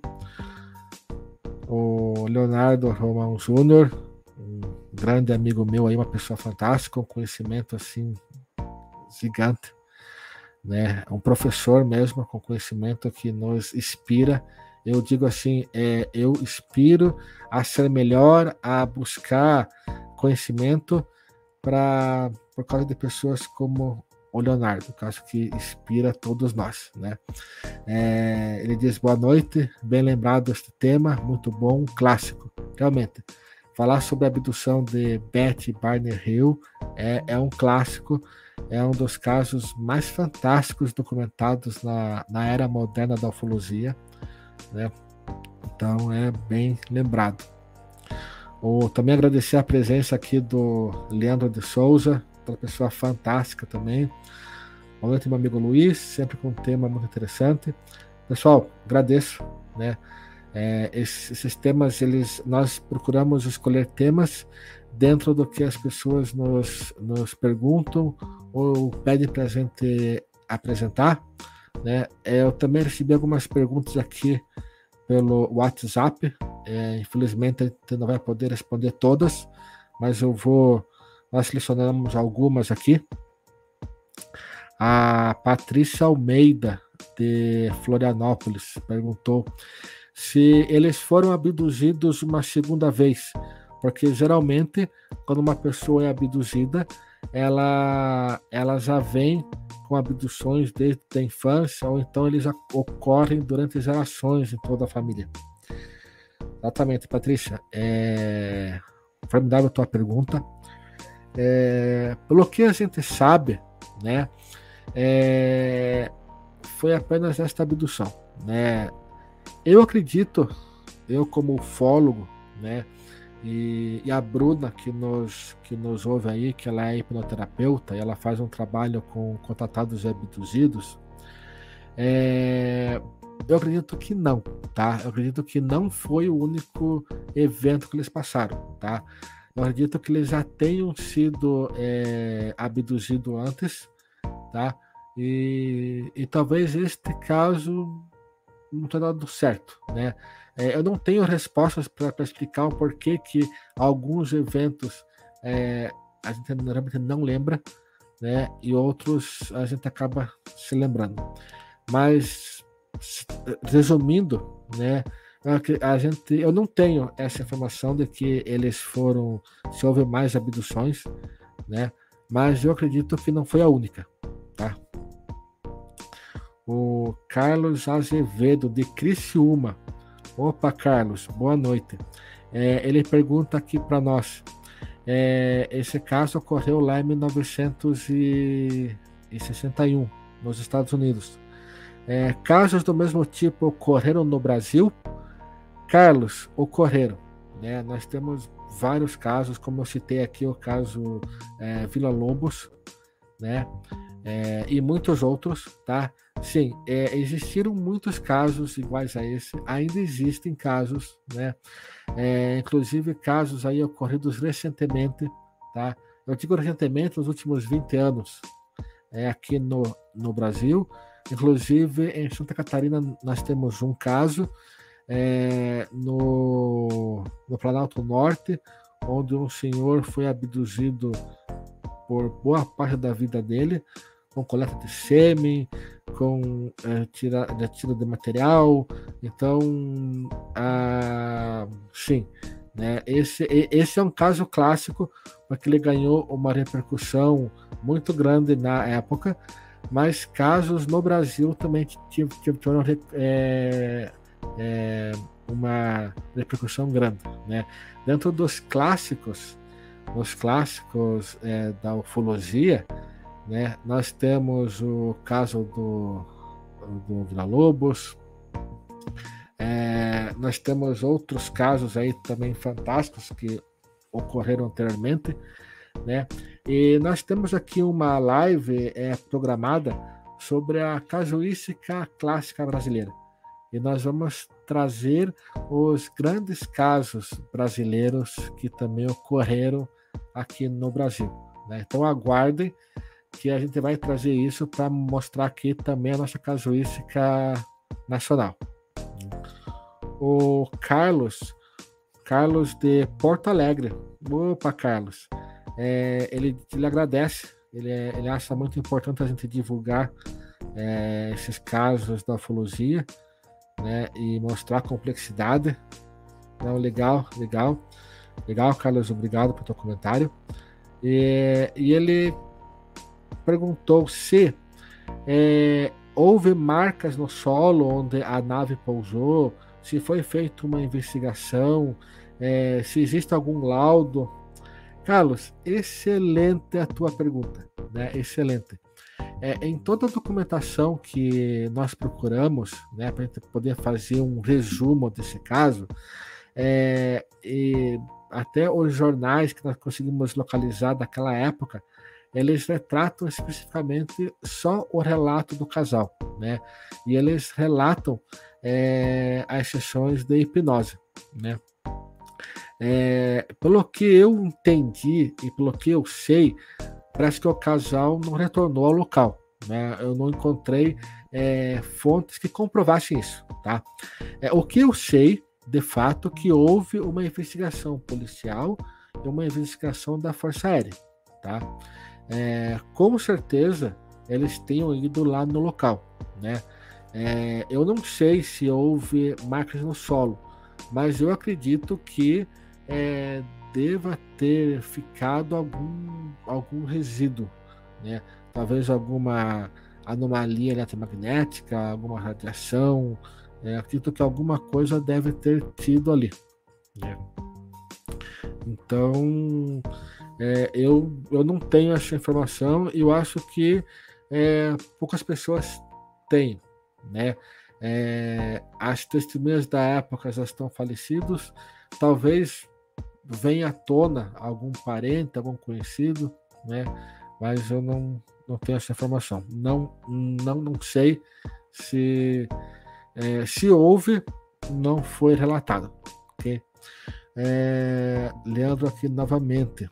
O Leonardo Romão Júnior, um grande amigo meu aí, uma pessoa fantástica, um conhecimento assim gigante né? Um professor mesmo com conhecimento que nos inspira. Eu digo assim, é, eu inspiro a ser melhor, a buscar conhecimento para por causa de pessoas como o Leonardo, que acho que inspira todos nós, né? É, ele diz boa noite, bem lembrado este tema, muito bom, clássico, realmente. Falar sobre a abdução de Betty Barner Hill é, é um clássico é um dos casos mais fantásticos documentados na, na era moderna da ufologia. Né? Então é bem lembrado. Ou também agradecer a presença aqui do Leandro de Souza, outra pessoa fantástica também. Boa noite, meu amigo Luiz, sempre com um tema muito interessante. Pessoal, agradeço, né? É, esses, esses, temas, eles, nós procuramos escolher temas dentro do que as pessoas nos, nos perguntam ou pedem para a gente apresentar. Né? É, eu também recebi algumas perguntas aqui pelo WhatsApp. É, infelizmente, a gente não vai poder responder todas, mas eu vou. Nós selecionamos algumas aqui. A Patrícia Almeida, de Florianópolis, perguntou se eles foram abduzidos uma segunda vez porque geralmente, quando uma pessoa é abduzida, ela, ela já vem com abduções desde a infância, ou então eles ocorrem durante gerações em toda a família. Exatamente, Patrícia. É formidável a tua pergunta. É, pelo que a gente sabe, né, é, foi apenas esta abdução, né. Eu acredito, eu como ufólogo, né, e, e, a Bruna, que nos, que nos ouve aí, que ela é hipnoterapeuta e ela faz um trabalho com contratados e abduzidos, é, eu acredito que não, tá? Eu acredito que não foi o único evento que eles passaram, tá? Eu acredito que eles já tenham sido é, abduzidos antes, tá? E, e talvez este caso não tenha dado certo, né? É, eu não tenho respostas para explicar o porquê que alguns eventos é, a gente normalmente não lembra, né? E outros a gente acaba se lembrando. Mas resumindo, né? A gente, eu não tenho essa informação de que eles foram, se houve mais abduções, né? Mas eu acredito que não foi a única, tá? O Carlos Azevedo de Criciúma Opa, Carlos, boa noite. É, ele pergunta aqui para nós. É, esse caso ocorreu lá em 1961, nos Estados Unidos. É, casos do mesmo tipo ocorreram no Brasil? Carlos, ocorreram. Né? Nós temos vários casos, como eu citei aqui o caso é, Vila Lobos, né? É, e muitos outros, tá? Sim, é, existiram muitos casos iguais a esse, ainda existem casos, né? É, inclusive casos aí ocorridos recentemente, tá? Eu digo recentemente, nos últimos 20 anos, é, aqui no, no Brasil. Inclusive, em Santa Catarina, nós temos um caso é, no, no Planalto Norte, onde um senhor foi abduzido por boa parte da vida dele, com coleta de sêmen, com é, tira, tira de material. Então, ah, sim, né, esse, esse é um caso clássico, porque ele ganhou uma repercussão muito grande na época, mas casos no Brasil também tiveram é, é, uma repercussão grande. Né? Dentro dos clássicos, nos clássicos é, da ufologia, né, nós temos o caso do, do Vila Lobos, é, nós temos outros casos aí também fantásticos que ocorreram anteriormente, né? E nós temos aqui uma live é, programada sobre a casuística clássica brasileira. E nós vamos trazer os grandes casos brasileiros que também ocorreram aqui no Brasil. Né? Então aguardem que a gente vai trazer isso para mostrar aqui também a nossa casuística nacional. O Carlos, Carlos de Porto Alegre. Opa, Carlos. É, ele, ele agradece, ele, é, ele acha muito importante a gente divulgar é, esses casos da ufologia né, e mostrar a complexidade. Então, legal, legal. Legal, Carlos, obrigado pelo teu comentário. E, e ele perguntou se é, houve marcas no solo onde a nave pousou, se foi feita uma investigação, é, se existe algum laudo. Carlos, excelente a tua pergunta, né? Excelente. É, em toda a documentação que nós procuramos, né, para poder fazer um resumo desse caso, é, e até os jornais que nós conseguimos localizar daquela época, eles retratam especificamente só o relato do casal, né? E eles relatam é, as sessões de hipnose, né? É, pelo que eu entendi e pelo que eu sei, parece que o casal não retornou ao local. Né? Eu não encontrei é, fontes que comprovassem isso. Tá? É, o que eu sei, de fato, que houve uma investigação policial e uma investigação da Força Aérea. Tá? É, com certeza eles tenham ido lá no local. Né? É, eu não sei se houve marcas no solo, mas eu acredito que é, deva ter ficado algum, algum resíduo, né? talvez alguma anomalia eletromagnética, alguma radiação. É, acredito que alguma coisa deve ter tido ali. Né? Então, é, eu, eu não tenho essa informação e eu acho que é, poucas pessoas têm né? É, as testemunhas da época já estão falecidos, talvez venha à tona algum parente, algum conhecido, né? Mas eu não, não tenho essa informação. Não, não, não sei se é, se houve, não foi relatado, ok? É, Leandro aqui novamente.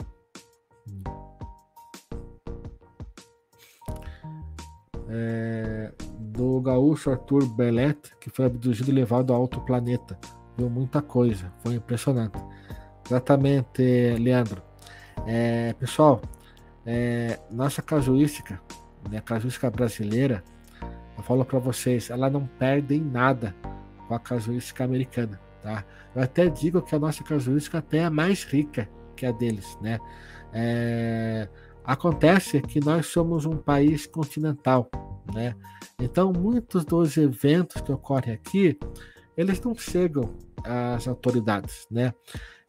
Gaúcho Arthur Belet, que foi abduzido e levado a outro planeta. Viu muita coisa, foi impressionante. Exatamente, Leandro. É, pessoal, é, nossa casuística, né, casuística brasileira, eu falo para vocês, ela não perde em nada com a casuística americana. Tá? Eu até digo que a nossa casuística até é mais rica que a deles. Né? É, acontece que nós somos um país continental. Né? Então, muitos dos eventos que ocorrem aqui, eles não chegam às autoridades, né?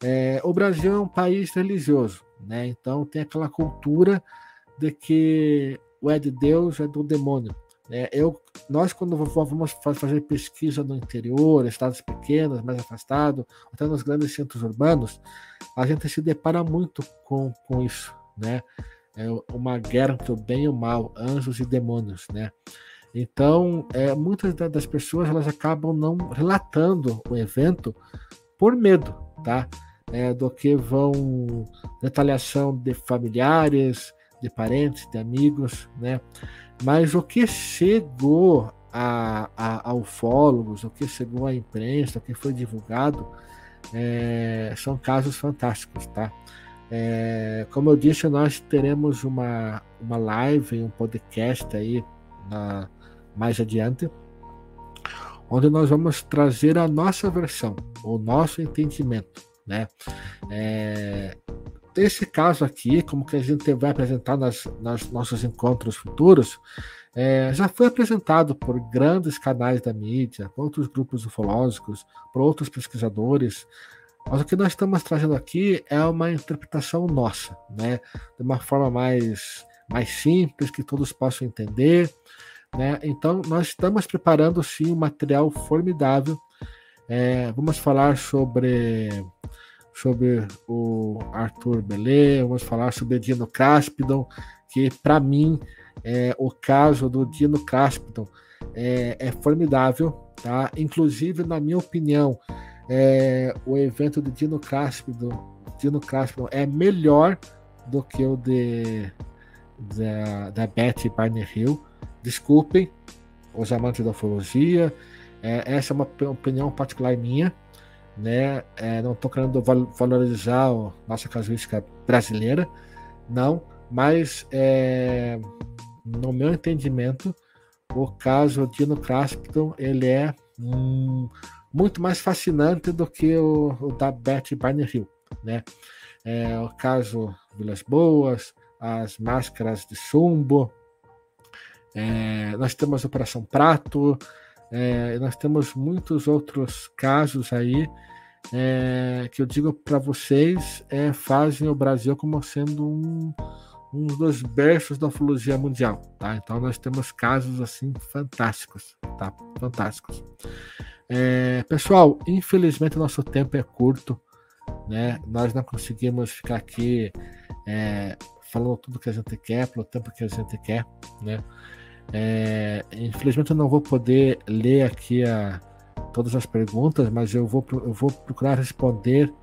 É, o Brasil é um país religioso, né? Então tem aquela cultura de que o é de Deus é do demônio. Né? Eu, nós quando vamos fazer pesquisa no interior, estados pequenos, mais afastados, até nos grandes centros urbanos, a gente se depara muito com, com isso, né? É uma guerra entre o bem e o mal, anjos e demônios, né? Então, é, muitas das pessoas elas acabam não relatando o evento por medo, tá? É, do que vão retaliação de familiares, de parentes, de amigos, né? Mas o que chegou a, a, a ufólogos, o que chegou à imprensa, o que foi divulgado, é, são casos fantásticos, tá? É, como eu disse, nós teremos uma, uma live, um podcast aí na, mais adiante, onde nós vamos trazer a nossa versão, o nosso entendimento, né? É, desse caso aqui, como que a gente vai apresentar nas, nas nossos encontros futuros, é, já foi apresentado por grandes canais da mídia, por outros grupos ufológicos, por outros pesquisadores, mas o que nós estamos trazendo aqui é uma interpretação nossa, né? De uma forma mais, mais simples, que todos possam entender, né? Então, nós estamos preparando sim um material formidável. É, vamos falar sobre, sobre o Arthur Belê, vamos falar sobre Dino Craspidon, que para mim é, o caso do Dino Craspidon é, é formidável, tá? Inclusive, na minha opinião, é, o evento do Dino Cáspido, Dino Cáspido é melhor do que o de da, da Betty Barney Hill. Desculpem os amantes da ufologia. É, essa é uma opinião particular minha. Né? É, não estou querendo valorizar a nossa casuística brasileira, não, mas é, no meu entendimento, o caso Dino Craspton ele é um, muito mais fascinante do que o, o da Betty Barney Hill, né? É, o caso Vilas Boas, as máscaras de chumbo, é, nós temos Operação Prato, é, nós temos muitos outros casos aí é, que eu digo para vocês é, fazem o Brasil como sendo um, um dos berços da ufologia mundial, tá? Então nós temos casos assim fantásticos, tá? Fantásticos. É, pessoal, infelizmente nosso tempo é curto, né? Nós não conseguimos ficar aqui é, falando tudo que a gente quer, pelo tempo que a gente quer, né? É, infelizmente eu não vou poder ler aqui a, todas as perguntas, mas eu vou, eu vou procurar responder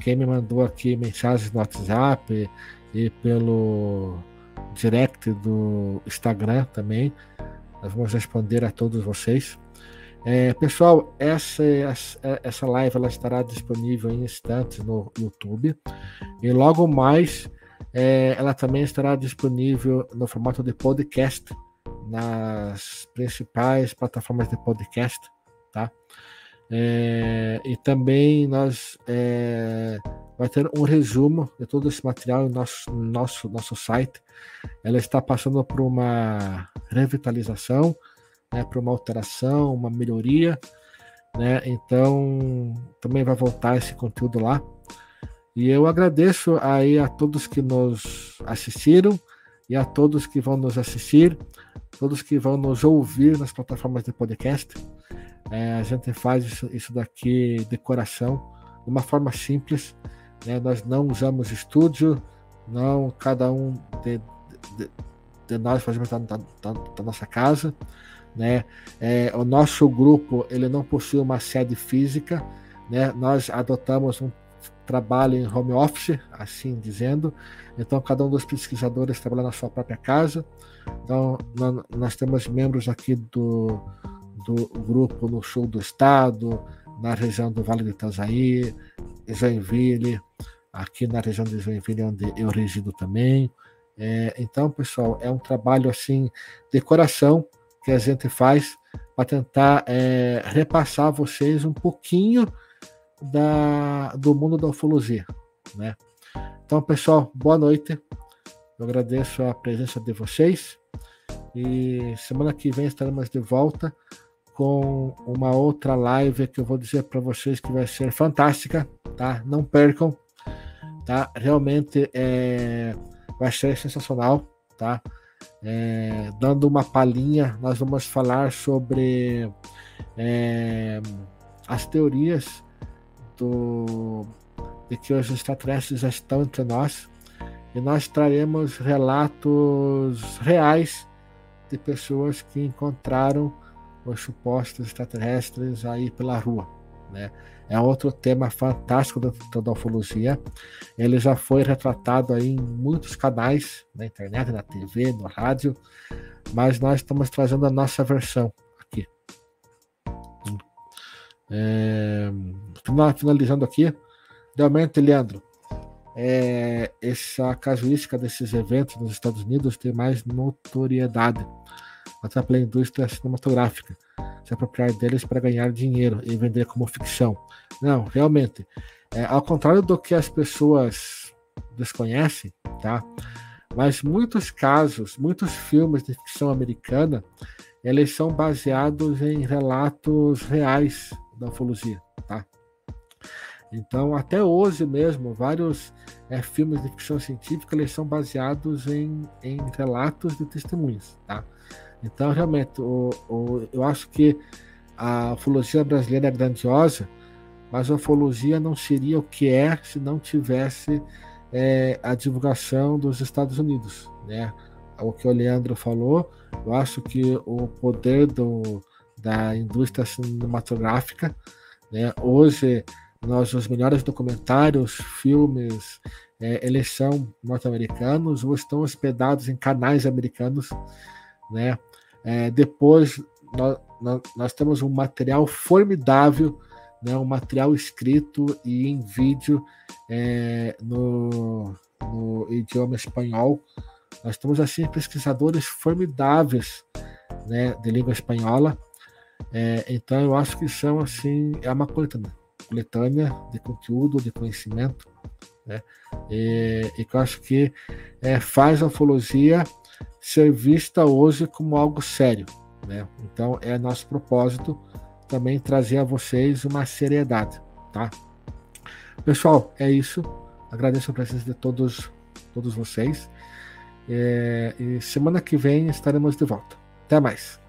quem me mandou aqui mensagens no WhatsApp e, e pelo direct do Instagram também. Nós vamos responder a todos vocês. É, pessoal, essa, essa live ela estará disponível em instantes no YouTube e logo mais é, ela também estará disponível no formato de podcast nas principais plataformas de podcast, tá? É, e também nós é, vai ter um resumo de todo esse material no nosso, nosso, nosso site. Ela está passando por uma revitalização né, para uma alteração, uma melhoria, né? Então também vai voltar esse conteúdo lá. E eu agradeço aí a todos que nos assistiram e a todos que vão nos assistir, todos que vão nos ouvir nas plataformas de podcast. É, a gente faz isso, isso, daqui de coração, de uma forma simples. Né? Nós não usamos estúdio, não cada um de, de, de nós fazemos da, da, da nossa casa. Né? É, o nosso grupo ele não possui uma sede física, né? Nós adotamos um trabalho em home office, assim dizendo. Então cada um dos pesquisadores trabalha na sua própria casa. Então nós temos membros aqui do, do grupo no sul do estado, na região do Vale do Itajaí, Joinville, aqui na região de Joinville onde eu resido também. É, então, pessoal, é um trabalho assim de coração que a gente faz para tentar é, repassar a vocês um pouquinho da, do mundo da ufologia. Né? Então, pessoal, boa noite. Eu agradeço a presença de vocês. E semana que vem estaremos de volta com uma outra live que eu vou dizer para vocês que vai ser fantástica, tá? Não percam, tá? Realmente é, vai ser sensacional, tá? É, dando uma palhinha, nós vamos falar sobre é, as teorias do, de que os extraterrestres já estão entre nós. e nós traremos relatos reais de pessoas que encontraram os supostos extraterrestres aí pela rua. Né? É outro tema fantástico da, da ufologia. Ele já foi retratado aí em muitos canais, na internet, na TV, no rádio, mas nós estamos trazendo a nossa versão aqui. É, finalizando aqui, realmente, Leandro, é, essa casuística desses eventos nos Estados Unidos tem mais notoriedade até pela indústria cinematográfica, se apropriar deles para ganhar dinheiro e vender como ficção. Não, realmente, é, ao contrário do que as pessoas desconhecem, tá? Mas muitos casos, muitos filmes de ficção americana, eles são baseados em relatos reais da ufologia, tá? Então, até hoje mesmo, vários é, filmes de ficção científica eles são baseados em, em relatos de testemunhas, tá? Então, realmente, o, o, eu acho que a ufologia brasileira é grandiosa, mas a ufologia não seria o que é se não tivesse é, a divulgação dos Estados Unidos, né? O que o Leandro falou, eu acho que o poder do, da indústria cinematográfica, né? Hoje, nós os melhores documentários, filmes, é, eles são norte-americanos ou estão hospedados em canais americanos, né? É, depois nós, nós, nós, temos um material formidável, né, um material escrito e em vídeo é, no, no idioma espanhol. Nós temos assim pesquisadores formidáveis né, de língua espanhola. É, então eu acho que são assim é uma coletânea, coletânea de conteúdo, de conhecimento, né, e, e que eu acho que é, faz a ufologia ser vista hoje como algo sério. Né? Então é nosso propósito também trazer a vocês uma seriedade, tá? Pessoal, é isso. Agradeço a presença de todos, todos vocês. É, e semana que vem estaremos de volta. Até mais.